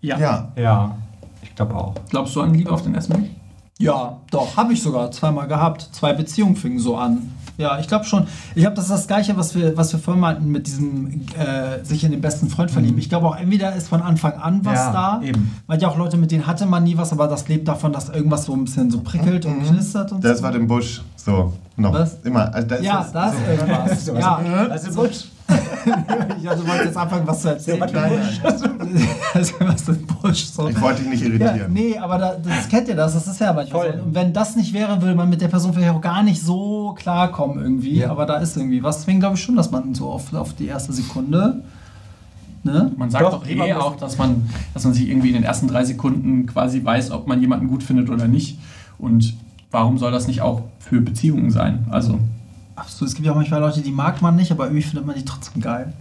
S4: Ja.
S3: Ja, ich glaube auch.
S5: Glaubst du an Liebe auf den ersten Blick?
S2: Ja, doch, habe ich sogar zweimal gehabt. Zwei Beziehungen fingen so an. Ja, ich glaube schon. Ich glaube, das ist das Gleiche, was wir, was wir vorhin meinten mit diesem äh, sich in den besten Freund verlieben. Ich glaube auch, entweder ist von Anfang an was
S3: Ja,
S2: da.
S3: eben.
S2: Weil ja auch Leute, mit denen hatte man nie was, aber das lebt davon, dass irgendwas so ein bisschen so prickelt und knistert und
S4: Das
S2: so.
S4: war im Busch so noch
S2: Was?
S4: immer. Also da ist
S2: ja,
S4: das-
S2: da ist irgendwas.
S3: So,
S2: ja,
S3: Also Busch.
S2: ich also wollte jetzt anfangen, was zu erzählen. also, was ist Busch? So.
S4: Ich wollte dich nicht
S2: Ja,
S4: irritieren.
S2: nee, aber da, das kennt ihr das, das ist ja manchmal so. Und wenn das nicht wäre, würde man mit der Person vielleicht auch gar nicht so klarkommen irgendwie.
S3: Ja.
S2: Aber da ist irgendwie was. Deswegen glaube ich schon, dass man so auf, auf die erste Sekunde. Ne?
S5: Man sagt
S3: Doch,
S5: doch, eh auch, dass man, dass man sich irgendwie in den ersten drei Sekunden quasi weiß, ob man jemanden gut findet oder nicht. Und warum soll das nicht auch für Beziehungen sein? Also,
S2: Absolut. Es gibt ja auch manchmal Leute, die mag man nicht, aber irgendwie findet man die trotzdem geil.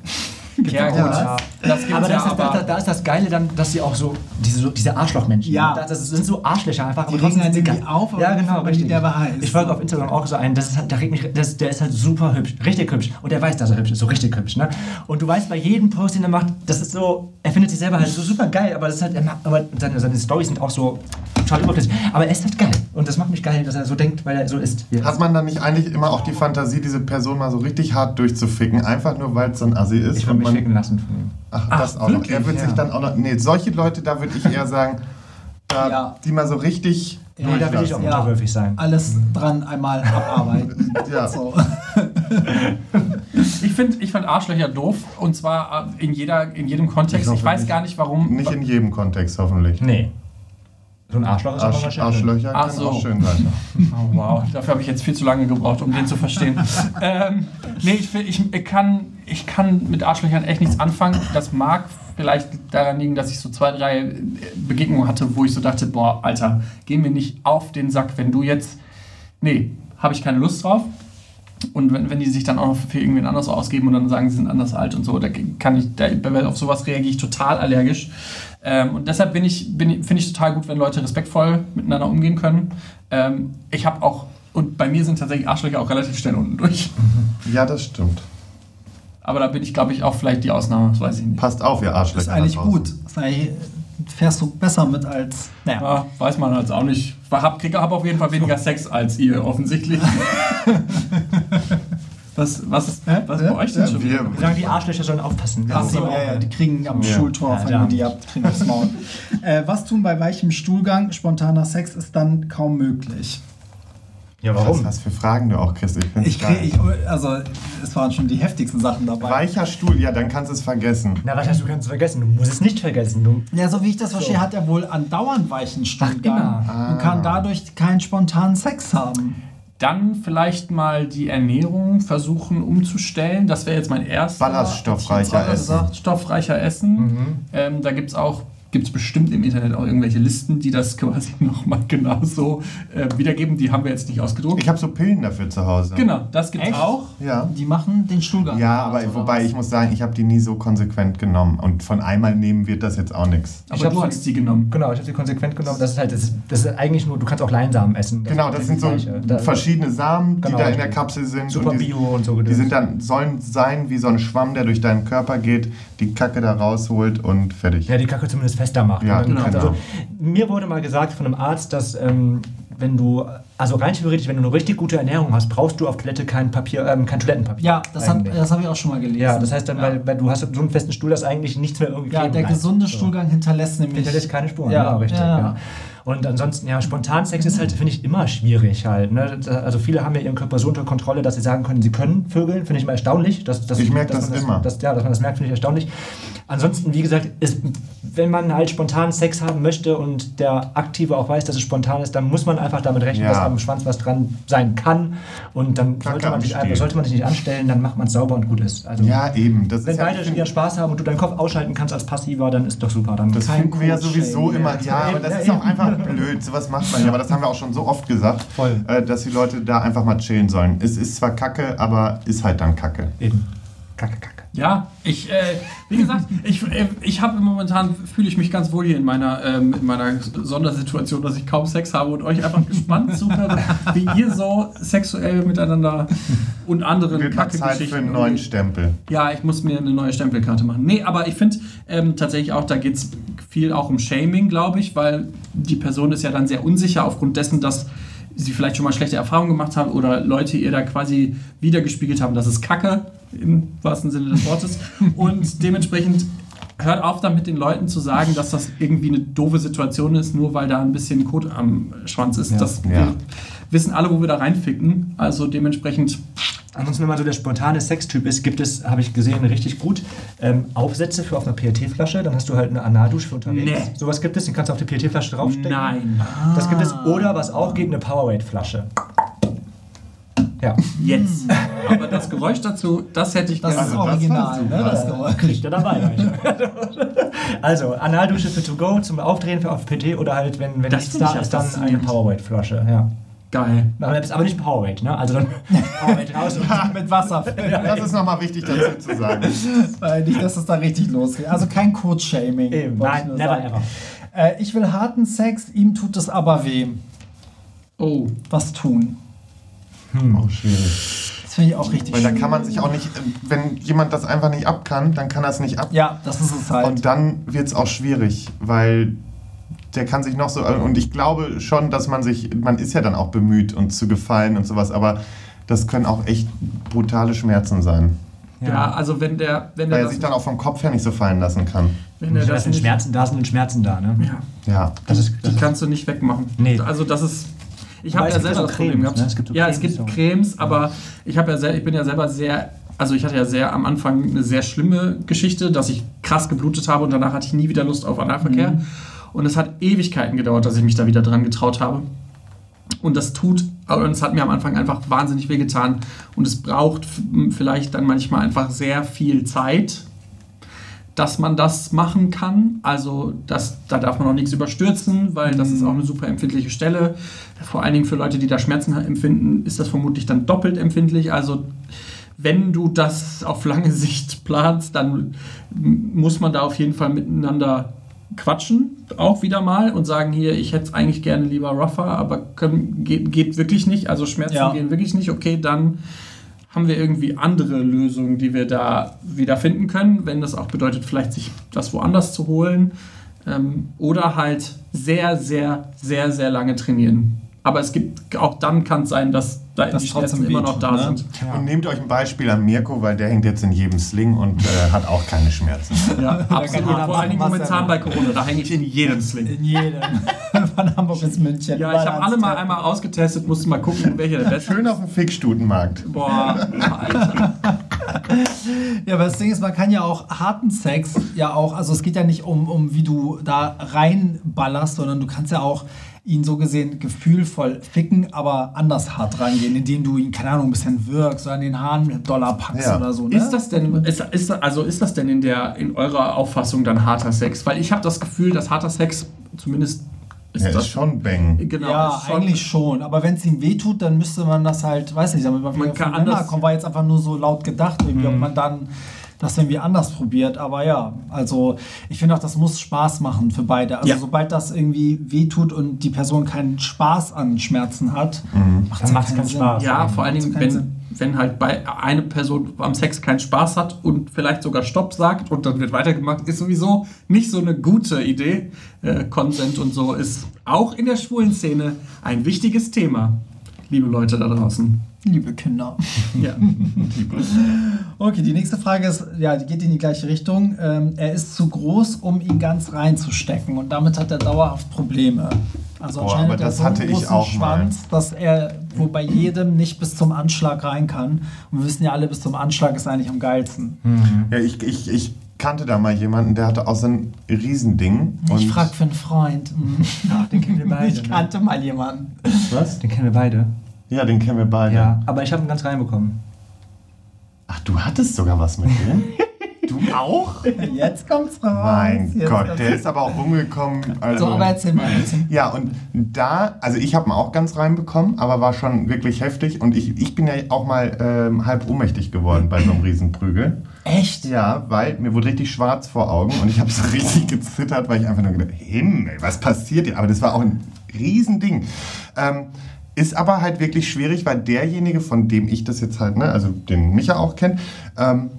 S5: Ja, gut.
S3: Ja.
S5: Das gibt's
S3: Aber,
S5: ja,
S3: das ist, da,
S5: aber
S3: da ist das Geile dann, dass sie auch so, diese, so diese Arschlochmenschen,
S2: Ja.
S3: das, das sind so Arschlöcher einfach.
S2: Die
S3: aber trotzdem
S2: regen
S3: geil.
S2: irgendwie auf,
S3: ja, genau, richtig.
S2: derbe heiß.
S3: Ich folge auf Instagram auch so einen, das ist halt, der, regt mich, das, der ist halt super hübsch, richtig hübsch. Und der weiß, dass er hübsch ist, so richtig hübsch. Ne? Und du weißt bei jedem Post, den er macht, das ist so, er findet sich selber halt so super geil, aber das ist halt, er macht, aber seine, seine Storys sind auch so total überflüssig. Aber er ist halt geil. Und das macht mich geil, dass er so denkt, weil er so ist.
S4: Hat
S3: ist.
S4: man dann nicht eigentlich immer auch die Fantasie, diese Person mal so richtig hart durchzuficken, einfach nur weil es so ein Assi ist?
S3: Ich
S4: und
S3: mich
S4: man,
S3: ficken lassen von ihm.
S4: Ach,
S5: Ach,
S4: das auch noch.
S5: wirklich?
S4: Er wird sich
S3: Ja.
S4: dann auch noch. Nee, solche Leute, da würde ich eher sagen, da,
S2: Ja.
S4: die mal so richtig.
S2: Ja,
S3: Nee, da will ich auch unterwürfig sein.
S2: Alles dran einmal abarbeiten.
S4: Ja.
S2: So.
S5: ich finde ich find Arschlöcher doof. Und zwar äh, in, jeder, in jedem Kontext.
S4: Ich
S5: Ich, weiß
S4: nicht.
S5: gar nicht, warum.
S4: Nicht in jedem Kontext, hoffentlich.
S3: Nee. So ein Arschloch ist aber
S4: Arsch,
S3: wahrscheinlich.
S4: Arschlöcher
S5: Ach
S4: können
S5: so.
S4: auch schön sein.
S5: Oh, wow, dafür habe ich jetzt viel zu lange gebraucht, um den zu verstehen. ähm, nee, ich, ich, kann, ich kann mit Arschlöchern echt nichts anfangen. Das mag vielleicht daran liegen, dass ich so zwei, drei äh, Begegnungen hatte, wo ich so dachte, boah, Alter, geh mir nicht auf den Sack, wenn du jetzt... Nee, habe ich keine Lust drauf. und wenn, wenn die sich dann auch noch für irgendwen anders ausgeben und dann sagen, sie sind anders alt und so, da kann ich, da, auf sowas reagiere ich total allergisch. Ähm, und deshalb bin ich, bin, finde ich total gut, wenn Leute respektvoll miteinander umgehen können. Ähm, ich habe auch, und bei mir sind tatsächlich Arschlöcher auch relativ schnell unten durch.
S4: Ja, das stimmt.
S5: Aber da bin ich, glaube ich, auch vielleicht die Ausnahme, das weiß ich nicht.
S4: Passt auf, ihr Arschlöcher.
S2: Das ist eigentlich gut. Ist eigentlich, fährst du besser mit als. Naja.
S5: Ja, weiß man halt auch nicht. Ich habe hab auf jeden Fall weniger Sex als ihr, offensichtlich. was, was ist
S2: Hä?
S5: was
S2: Ja,
S5: bei euch denn schon?
S4: Wir,
S3: sagen, die Arschlöcher sollen aufpassen.
S2: Ach so, ja, ja, die kriegen am
S4: Ja.
S2: Schultor,
S3: Ja,
S2: fangen
S3: ja.
S2: die ab, kriegen aufs Maul. äh, was tun bei weichem Stuhlgang? Spontaner Sex ist dann kaum möglich.
S3: Ja,
S4: was, was für Fragen du auch kriegst. Ich
S2: Ich krieg, ich, also, es waren schon die heftigsten Sachen dabei.
S4: Weicher Stuhl, ja, dann kannst du es vergessen.
S3: Na, was hast du kannst es vergessen? Du musst es nicht vergessen. Du,
S2: Ja, so wie ich das verstehe, hat er wohl andauernd weichen Stuhlgang
S3: Ach,
S2: und kann dadurch keinen spontanen Sex haben.
S5: Dann vielleicht mal die Ernährung versuchen umzustellen. Das wäre jetzt mein erster.
S4: Ballaststoffreicher Essen.
S5: gesagt, Stoffreicher Essen. Ähm, da gibt es auch gibt es bestimmt im Internet auch irgendwelche Listen, die das quasi nochmal genauso äh, wiedergeben. Die haben wir jetzt nicht ausgedruckt.
S4: Ich habe so Pillen dafür zu Hause.
S5: genau, das gibt es auch.
S4: Ja.
S2: Die machen den Stuhlgang.
S4: Ja, aber
S2: Oder
S4: wobei
S2: was?
S4: ich muss sagen, ich habe die nie so konsequent genommen. Und von einmal nehmen wird das jetzt auch nichts.
S5: Aber
S3: Ich
S5: du
S3: sie-
S5: hast die genommen.
S3: genau, ich habe sie konsequent genommen. Das ist halt, das ist, das ist eigentlich nur, du kannst auch Leinsamen essen.
S4: Genau, das sind so.
S3: Da-
S4: verschiedene Samen, die
S3: Genau,
S4: da in der. Kapsel sind.
S3: Super
S4: und die,
S3: Bio und so
S4: Die sind dann, sollen sein wie so ein Schwamm, der durch deinen Körper geht, die Kacke da rausholt und fertig.
S3: Ja, die Kacke zumindest fester macht.
S4: Ja,
S3: dann
S5: genau.
S3: also, mir wurde mal gesagt von einem Arzt, dass ähm, wenn du, also rein theoretisch, wenn du eine richtig gute Ernährung hast, brauchst du auf Toilette kein Papier, ähm, kein Toilettenpapier.
S2: Ja, das, hat- das habe ich auch schon mal gelesen.
S3: ja, das heißt dann,
S2: Ja.
S3: weil, weil du hast so einen festen Stuhl, dass eigentlich nichts mehr irgendwie
S2: Ja, der
S3: bleibt.
S2: gesunde
S3: So.
S2: Stuhlgang hinterlässt nämlich.
S3: Hinterlässt keine Spuren,
S2: Ja,
S3: ja, richtig.
S2: ja.
S3: Ja. Und ansonsten, ja, Spontansex ist halt, finde ich, immer schwierig halt. Ne? Das- Also viele haben ja ihren Körper so unter Kontrolle, dass sie sagen können, sie können vögeln, finde ich immer erstaunlich. Dass, dass,
S4: Ich merke das
S3: man
S4: immer.
S3: Dass, ja, dass man das merkt, finde ich erstaunlich. Ansonsten, wie gesagt, ist, wenn man halt spontan Sex haben möchte und der Aktive auch weiß, dass es spontan ist, dann muss man einfach damit rechnen,
S4: Ja.
S3: dass am Schwanz was dran sein kann. Und dann
S4: Kacke
S3: sollte man, sich, einfach- sollte man sich nicht anstellen, dann macht man es sauber und gut ist. Also,
S4: Ja, eben. Das
S3: wenn
S4: ja,
S3: beide
S4: find-
S3: ihren Spaß haben und du deinen Kopf ausschalten kannst als Passiver, dann ist doch super. Dann
S4: Das finden wir ja sowieso
S2: ja.
S4: immer. Ja, aber das ist auch einfach blöd. Sowas macht man ja. Aber das haben wir auch schon so oft gesagt,
S3: Voll.
S4: äh, dass die Leute da einfach mal chillen sollen. Es ist zwar kacke, aber ist halt dann kacke.
S3: Eben. Kacke, kacke.
S5: Ja, ich, äh, wie gesagt, ich, äh, ich habe momentan, fühle ich mich ganz wohl hier in meiner, ähm, in meiner Sondersituation, dass ich kaum Sex habe und euch einfach gespannt zuhöre, wie ihr so sexuell miteinander und anderen
S4: Wird mal Zeit für einen neuen. Stempel.
S5: Ja, ich muss mir eine neue Stempelkarte machen. Nee, aber ich finde ähm, tatsächlich auch, da geht es viel auch um Shaming, glaube ich, weil die Person ist ja dann sehr unsicher aufgrund dessen, dass sie vielleicht schon mal schlechte Erfahrungen gemacht haben oder Leute ihr da quasi wiedergespiegelt haben, das ist Kacke, im wahrsten Sinne des Wortes. Und dementsprechend hört auf damit den Leuten zu sagen, dass das irgendwie eine doofe Situation ist, nur weil da ein bisschen Kot am Schwanz ist.
S3: Ja.
S5: Das
S4: Ja.
S5: wissen alle, wo wir da reinficken. Also dementsprechend
S3: Ansonsten, wenn man so der spontane Sextyp ist, gibt es, habe ich gesehen, richtig gut ähm, Aufsätze für auf einer PET-Flasche. Dann hast du halt eine Analdusche für unterwegs.
S5: Nee.
S3: Sowas gibt es, den kannst du auf die PET-Flasche draufstecken.
S5: nein.
S3: Das gibt es. Oder was auch geht, eine Powerade-Flasche. Ja.
S5: Jetzt. Aber das Geräusch dazu, das hätte ich
S2: Das
S5: gerne.
S2: ist
S4: Also, das
S2: original, ne?
S4: super.
S2: Das Geräusch.
S3: Kriegt ihr dabei. Leute. also, Analdusche für To Go zum Aufdrehen für auf PT oder halt, wenn, wenn
S5: Das
S3: nichts da ist, dann eine. Powerade-Flasche. Ja.
S5: Geil.
S3: Aber aber nicht Powerade, ne? Also dann Powerade raus und
S2: Mit Wasser.
S4: Das ist nochmal wichtig dazu zu sagen.
S2: Weil nicht, dass es da richtig losgeht. Also kein Code-Shaming.
S3: Eben. Nein, never
S2: sagen.
S3: ever.
S2: Äh, ich will harten Sex, ihm tut es aber weh.
S5: Oh.
S2: Was tun?
S4: Oh, schwierig.
S2: Das finde ich auch richtig
S4: Weil da kann man sich auch nicht, wenn jemand das einfach nicht ab kann, dann kann er es nicht ab.
S2: Ja, das ist es halt.
S4: Und dann wird es auch schwierig, weil der kann sich noch so. Und ich glaube schon, dass man sich. Man ist ja dann auch bemüht und zu gefallen und sowas, aber das können auch echt brutale Schmerzen sein.
S5: Ja, also wenn der, wenn
S4: Weil
S5: der
S4: er
S5: das,
S4: sich dann auch vom Kopf her nicht so fallen lassen kann.
S5: wenn
S3: Wenn
S5: das
S3: sind
S5: nicht,
S3: Schmerzen da sind, sind Schmerzen da, ne?
S5: ja,
S4: Ja.
S3: Das ist, das
S5: die kannst du nicht wegmachen.
S3: Nee.
S5: Also das ist. Ich habe
S3: es
S5: ja selber das Problem
S3: Cremes,
S5: gehabt.
S3: ne? Es gibt so
S5: ja, es
S3: Cremes,
S5: gibt
S3: so.
S5: Cremes, aber ich habe ja sehr, ich bin ja selber sehr, also ich hatte ja sehr am Anfang eine sehr schlimme Geschichte, dass ich krass geblutet habe und danach hatte ich nie wieder Lust auf Analverkehr.
S3: Mhm.
S5: Und es hat Ewigkeiten gedauert, dass ich mich da wieder dran getraut habe. Und das tut, und es hat mir am Anfang einfach wahnsinnig wehgetan. Und es braucht vielleicht dann manchmal einfach sehr viel Zeit, dass man das machen kann. Also das, da darf man auch nichts überstürzen, weil das ist auch eine super empfindliche Stelle. Vor allen Dingen für Leute, die da Schmerzen empfinden, ist das vermutlich dann doppelt empfindlich. Also wenn du das auf lange Sicht planst, dann muss man da auf jeden Fall miteinander quatschen, auch wieder mal und sagen hier, ich hätte es eigentlich gerne lieber rougher, aber können, geht, geht wirklich nicht, also Schmerzen
S2: Ja.
S5: gehen wirklich nicht, okay, dann haben wir irgendwie andere Lösungen, die wir da wieder finden können, wenn das auch bedeutet, vielleicht sich das woanders zu holen ähm, oder halt sehr, sehr, sehr, sehr lange trainieren. Aber es gibt, auch dann kann es sein, dass da
S2: Das
S5: die Schmerzen
S2: trotzdem
S5: immer noch da
S2: ne?
S5: sind.
S4: Und nehmt euch ein Beispiel an Mirko, weil der hängt jetzt in jedem Sling und äh, hat auch keine Schmerzen.
S5: Ja, absolut.
S2: jeder
S5: Vor allen Dingen momentan bei Corona, da hänge ich in jedem Sling.
S2: In jedem. Von Hamburg bis München.
S5: Ja, ich habe alle mal einmal ausgetestet, musste mal gucken, welcher der beste ist.
S4: Schön auf dem Fickstutenmarkt.
S5: Boah, Alter.
S2: Ja, aber das Ding ist, man kann ja auch harten Sex ja auch, also es geht ja nicht um, um wie du da reinballerst, sondern du kannst ja auch ihn so gesehen gefühlvoll ficken, aber anders hart rangehen, indem du ihn, keine Ahnung, ein bisschen wirkst oder an den Haaren Dollar packst
S4: Ja.
S2: oder so. Ne?
S5: Ist das denn, ist, ist, das- also ist das denn in, der, in eurer Auffassung dann harter Sex? Weil ich habe das Gefühl, dass harter Sex zumindest ist
S4: Ja,
S5: das
S4: ist schon Bang.
S5: Genau,
S2: ja,
S5: schon-
S2: eigentlich schon. Aber wenn es ihm wehtut, dann müsste man das halt, weiß nicht, damit man,
S5: Man kann anders-
S2: kommt, war jetzt einfach nur so laut gedacht, irgendwie, ob man dann das irgendwie anders probiert. Aber ja, also ich finde auch, das muss Spaß machen für beide. Also
S5: Ja.
S2: sobald das irgendwie wehtut und die Person keinen Spaß an Schmerzen hat, macht's
S3: Dann macht's
S2: keinen
S3: keinen
S2: Sinn.
S3: Spaß.
S5: Ja, vor allen
S2: Macht
S5: Dingen, wenn,
S2: Sinn.
S5: wenn halt bei eine Person am Sex keinen Spaß hat und vielleicht sogar Stopp sagt und dann wird weitergemacht, ist sowieso nicht so eine gute Idee. Äh, Consent und so ist auch in der schwulen Szene ein wichtiges Thema, liebe Leute da draußen.
S2: Liebe Kinder.
S5: Ja.
S2: Okay, die nächste Frage ist, ja, die geht in die gleiche Richtung. Ähm, er ist zu groß, um ihn ganz reinzustecken und damit hat er dauerhaft Probleme. Also
S4: Boah,
S2: anscheinend
S4: aber
S2: hat er
S4: das
S2: so einen
S4: hatte ich
S2: großen
S4: auch mal.
S2: Schwanz, dass er wo bei jedem nicht bis zum Anschlag rein kann. Und wir wissen ja alle, bis zum Anschlag ist eigentlich am geilsten.
S4: Ja, ich, ich, ich kannte da mal jemanden, der hatte auch so ein Riesending.
S2: Ich frag für einen Freund. Mhm.
S3: Den kennen wir beide.
S2: Ich kannte mal jemanden.
S4: Was?
S3: Den kennen wir beide.
S4: Ja, den kennen wir beide.
S3: Ja, aber ich habe ihn ganz reinbekommen.
S4: Ach, du hattest sogar was mit dem? du auch?
S2: Jetzt kommt's raus.
S4: Mein
S2: Jetzt
S4: Gott, der ist aber auch rumgekommen. Also,
S2: So, aber erzähl mal. Erzähl.
S4: ja, und da, also ich habe ihn auch ganz reinbekommen, aber war schon wirklich heftig. Und ich, ich bin ja auch mal ähm, halb ohnmächtig geworden bei so einem Riesenprügel.
S2: Echt?
S4: Ja, weil mir wurde richtig schwarz vor Augen und ich habe so richtig gezittert, weil ich einfach nur gedacht, Himmel, was passiert hier? Aber das war auch ein Riesending. Ähm, ist aber halt wirklich schwierig, weil derjenige, von dem ich das jetzt halt, ne, also den Micha auch kennt, ähm,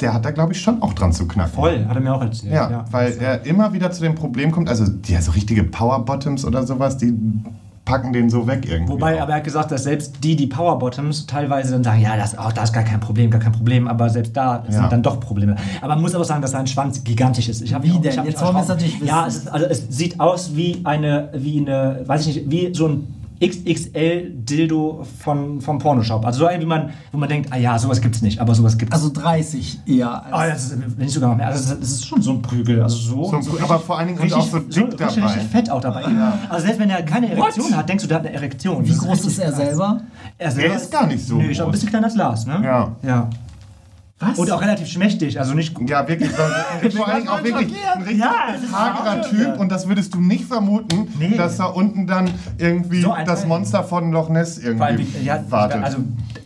S4: der hat da, glaube ich, schon auch dran zu knacken.
S3: Voll, hat er mir auch erzählt.
S4: Ja, weil er immer wieder zu dem Problem kommt, also die ja so richtige Power Bottoms oder sowas, die packen den so weg irgendwie.
S3: Wobei, aber er hat gesagt, dass selbst die, die Power Bottoms, teilweise dann sagen, ja, das, oh, da ist gar kein Problem, gar kein Problem, aber selbst da
S4: Ja.
S3: sind dann doch Probleme. Aber man muss aber sagen, dass sein Schwanz gigantisch ist. Ich hab
S2: Wie
S3: ihn auch-
S2: denn?
S3: ich hab
S2: Jetzt wollen wir es natürlich
S3: Ja,
S2: wissen.
S3: es, ist, also es sieht aus wie eine, wie eine, weiß ich nicht, wie so ein XXL-Dildo von, vom Pornoshop. Also so ein, wie man, wo man denkt, ah ja, sowas gibt's nicht, aber sowas gibt's.
S2: Also 30 eher.
S3: Oh, das ist, wenn nicht sogar noch mehr. Also das ist schon so ein Prügel. Also so.
S4: So ein Prügel, aber vor allen Dingen
S3: richtig,
S4: auch so dick
S3: so, richtig,
S4: dabei.
S3: richtig fett auch dabei. Also selbst wenn er keine Erektion hat, denkst du, der hat eine Erektion.
S2: Wie
S3: Das
S2: groß ist er selber?
S3: Er selber
S4: ist gar nicht so
S3: Nö, ich glaube, ein
S4: groß.
S3: bisschen kleiner als Lars, ne?
S4: Ja.
S3: Ja.
S5: Was?
S3: Und auch relativ schmächtig, also nicht
S4: Ja, wirklich. Vor allem auch wirklich ein richtig
S3: Ja,
S4: hagerer. Typ und das würdest du nicht vermuten,
S3: Nee.
S4: dass da unten dann irgendwie
S3: So
S4: das. Monster von Loch Ness
S3: Vor allem,
S4: irgendwie
S3: ja,
S4: wartet.
S3: also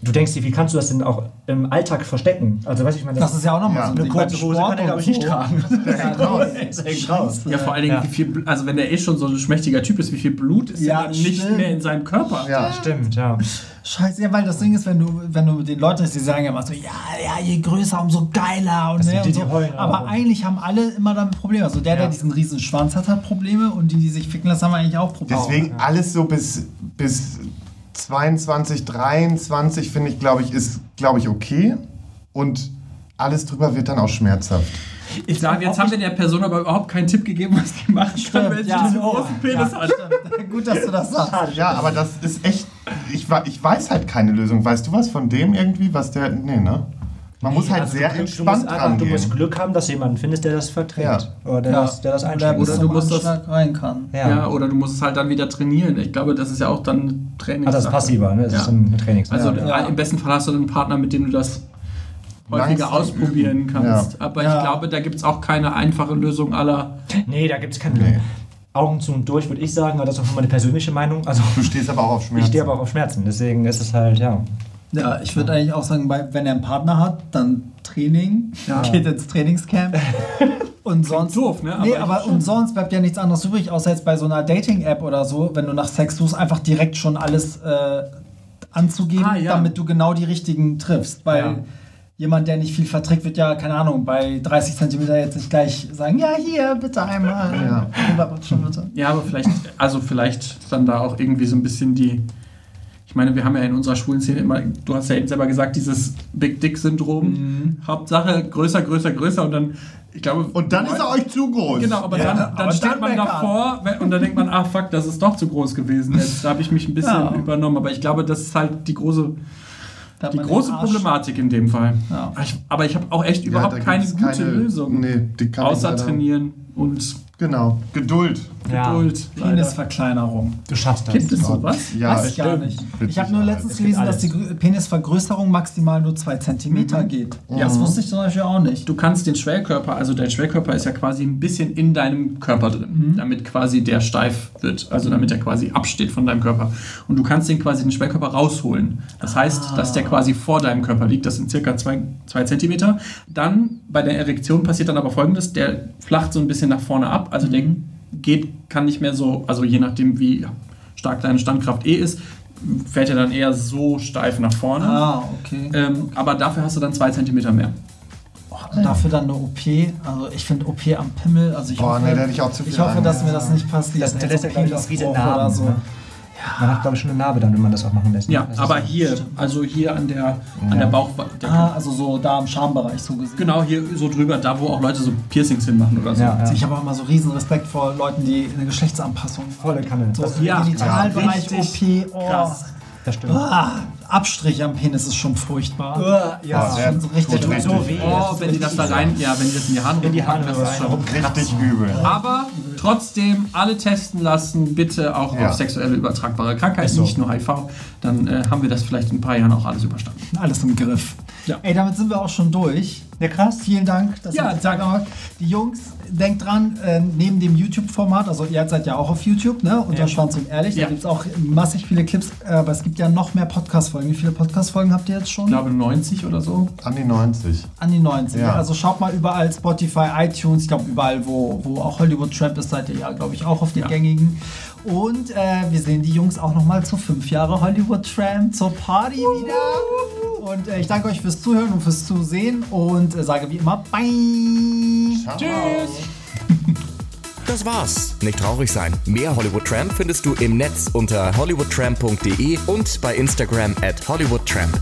S3: du denkst dir, wie kannst du das denn auch im Alltag verstecken? Also weiß ich meine,
S2: Das ist ja auch nochmal
S4: Ja.
S2: so ein
S3: eine kurze Hose kann er glaube ich nicht tragen.
S4: Der hängt raus.
S3: Das hängt raus.
S5: Ja, vor allen Dingen,
S3: Ja.
S5: wie viel, also wenn der eh schon so ein schmächtiger Typ ist, wie viel Blut ist
S2: Ja,
S5: nicht mehr in seinem Körper?
S4: Ja.
S3: Stimmt, ja.
S2: Scheiße, ja, weil das Ding ist, wenn du, wenn du mit den Leuten die sagen ja immer so, ja, ja, je größer, umso geiler und, ne,
S3: die,
S2: und so.
S3: heulen
S2: Aber eigentlich haben alle immer damit Probleme. Also der, der
S3: Ja.
S2: diesen riesen Schwanz hat, hat Probleme und die, die sich ficken lassen, haben eigentlich auch Probleme.
S4: Deswegen alles so bis, bis 22, 23 finde ich, glaube ich, ist, glaube ich, okay. Und alles drüber wird dann auch schmerzhaft.
S5: Ich sage, jetzt haben wir der Person aber überhaupt keinen Tipp gegeben, was die machen kann, wenn sie
S2: ja.
S5: diesen großen Penis hat.
S2: Gut, dass du das sagst.
S4: Ja, aber das ist echt. Ich, ich weiß halt keine Lösung. Weißt du was von dem irgendwie? Was der. Nee, ne? Man muss halt
S3: Also
S4: sehr
S3: du, kannst-
S4: entspannt
S3: du musst Du musst. Glück haben, dass du jemanden findest, der das verträgt.
S4: Ja.
S3: Oder der, das, der das einschätzt.
S2: bis
S5: Oder du musst das-
S2: rein kann.
S3: Ja.
S5: Ja. oder du musst es halt dann wieder trainieren. Ich glaube, das ist ja auch dann Training.
S3: Ah, das ist passiver, ne? Das
S5: Ja.
S3: ist ein Trainings.
S5: Also
S3: ja.
S2: Ja.
S5: im besten Fall hast du einen Partner, mit dem du das häufiger
S4: Langsam
S5: ausprobieren kannst.
S4: Ja.
S5: Aber
S2: Ja.
S5: ich glaube, da gibt es auch keine einfache Lösung aller.
S3: Nee, da gibt es keine Lösung. Augen zu und durch, würde ich sagen, aber das ist auch meine persönliche Meinung. Also,
S4: Du stehst aber auch auf Schmerzen.
S3: ich stehe aber auch auf Schmerzen, deswegen ist es halt, ja.
S2: Ja, ich würde eigentlich auch sagen, bei, wenn er einen Partner hat, dann Training, geht ins Trainingscamp. Und sonst,
S5: doof, ne?
S2: nee,
S5: Aber
S2: aber und sonst bleibt ja nichts anderes übrig, außer jetzt bei so einer Dating-App oder so, wenn du nach Sex suchst, einfach direkt schon alles äh, anzugeben,
S5: Ah, ja.
S2: damit du genau die richtigen triffst. Weil
S3: Ja.
S2: Jemand, der nicht viel verträgt, wird ja, keine Ahnung, bei 30 Zentimeter jetzt nicht gleich sagen, ja, hier, bitte einmal.
S4: Ja.
S5: Ja, aber vielleicht, also vielleicht dann da auch irgendwie so ein bisschen die. Ich meine, wir haben ja in unserer schwulen Szene immer, du hast ja eben selber gesagt, dieses Big Dick-Syndrom.
S2: Mhm.
S5: Hauptsache größer, größer, größer und dann, ich glaube.
S4: Und dann ist er euch zu groß.
S5: Genau, aber
S2: Ja,
S5: dann,
S2: aber
S5: dann steht
S2: dann
S5: man davor wenn- und dann denkt man, ah fuck, das ist doch zu groß gewesen. Jetzt habe ich mich ein bisschen
S2: Ja.
S5: übernommen. Aber ich glaube, das ist halt die große, die große Problematik in dem Fall.
S2: Ja.
S5: Ich, aber ich habe auch echt
S4: Ja,
S5: überhaupt
S4: da
S5: keine gute
S4: keine-
S5: Lösung.
S4: Nee, die kann ich
S5: außer trainieren und
S4: Genau. Geduld.
S3: Ja.
S5: Geduld. leider.
S2: Penisverkleinerung.
S3: Du schaffst das.
S5: Gibt es sowas?
S4: Ja,
S2: Weiß ich gar nicht. Ich habe nur letztens gelesen, dass die Penisvergrößerung maximal nur 2 cm geht.
S5: Ja.
S2: Das wusste ich zum Beispiel auch nicht.
S5: Du kannst den Schwellkörper, also dein Schwellkörper ist ja quasi ein bisschen in deinem Körper drin, damit quasi der steif wird, also damit er quasi absteht von deinem Körper. Und du kannst den quasi den Schwellkörper rausholen. Das heißt, dass der quasi vor deinem Körper liegt, das sind circa 2 cm. Dann bei der Erektion passiert dann aber folgendes, der flacht so ein bisschen nach vorne ab, also der geht, kann nicht mehr so, also je nachdem wie stark deine Standkraft eh ist, fällt er dann eher so steif nach vorne.
S2: Ah, okay.
S5: Ähm, aber dafür hast du dann 2 cm mehr.
S2: Dafür dann eine OP. Also ich finde OP am Pimmel. Also ich
S4: Boah,
S2: hoffe,
S4: nee, da hätte ich auch zu viel
S2: ich hoffe dass mir das nicht passiert.
S3: Das ich, auch riesen
S2: Penisbruch oder
S3: Narben.
S2: so.
S3: Ne? Man hat, glaube ich, schon eine Narbe dann, wenn man das auch machen lässt. ne?
S5: Ja,
S3: ist
S5: aber
S3: so-
S5: hier, also hier an der, an der Bauchdecke.
S2: Ah, also so da im Schambereich so gesehen.
S5: Genau, hier so drüber, da wo auch Leute so Piercings hinmachen oder so.
S3: Ja, ja.
S2: Ich habe auch immer so riesen Respekt vor Leuten, die eine Geschlechtsanpassung
S3: Volle Kanne.
S2: So
S3: Das-
S5: Ja,
S2: Genitalbereich, OP, oh.
S5: krass.
S3: Das stimmt.
S2: Ah, Abstrich am Penis ist schon furchtbar.
S3: ja.
S2: Das ist schon so richtig
S4: Tut richtig
S3: so weh.
S5: Oh, wenn die das da rein, ja, wenn die das in die Haare
S3: In die Haare
S5: das ist schon.
S3: rein.
S4: Richtig übel.
S5: Aber trotzdem alle testen lassen, bitte auch
S4: Ja.
S5: auf sexuelle übertragbare Krankheiten,
S3: so.
S5: nicht nur HIV. Dann äh, haben wir das vielleicht in ein paar Jahren auch alles überstanden.
S2: Alles im Griff.
S5: Ja.
S2: Ey, damit sind wir auch schon durch.
S3: Ja, krass.
S2: Vielen Dank, dass
S5: Ja,
S2: ihr Zeit habt. Die Jungs, denkt dran, äh, neben dem YouTube-Format, also ihr seid ja auch auf YouTube, ne? Unter
S3: Ja.
S2: Schwanz und Ehrlich, da
S5: Ja.
S2: gibt es auch massig viele Clips, aber es gibt ja noch mehr Podcast-Folgen. Wie viele Podcast-Folgen habt ihr jetzt schon?
S5: Ich glaube 90 oder so.
S4: An die 90.
S2: An die 90.
S4: Ja.
S2: Also schaut mal überall Spotify, iTunes, ich glaube überall, wo, wo auch Hollywood Tramp ist, seid ihr ja, glaube ich, auch auf den
S5: Ja.
S2: gängigen. Und äh, wir sehen die Jungs auch nochmal zu fünf Jahre Hollywood Tramp zur Party wieder. Und äh, ich danke euch fürs Zuhören und fürs Zusehen und äh, sage wie immer Bye.
S4: Ciao.
S1: Das war's. Nicht traurig sein. Mehr Hollywood Tramp findest du im Netz unter hollywoodtramp.de und bei Instagram at hollywoodtramp.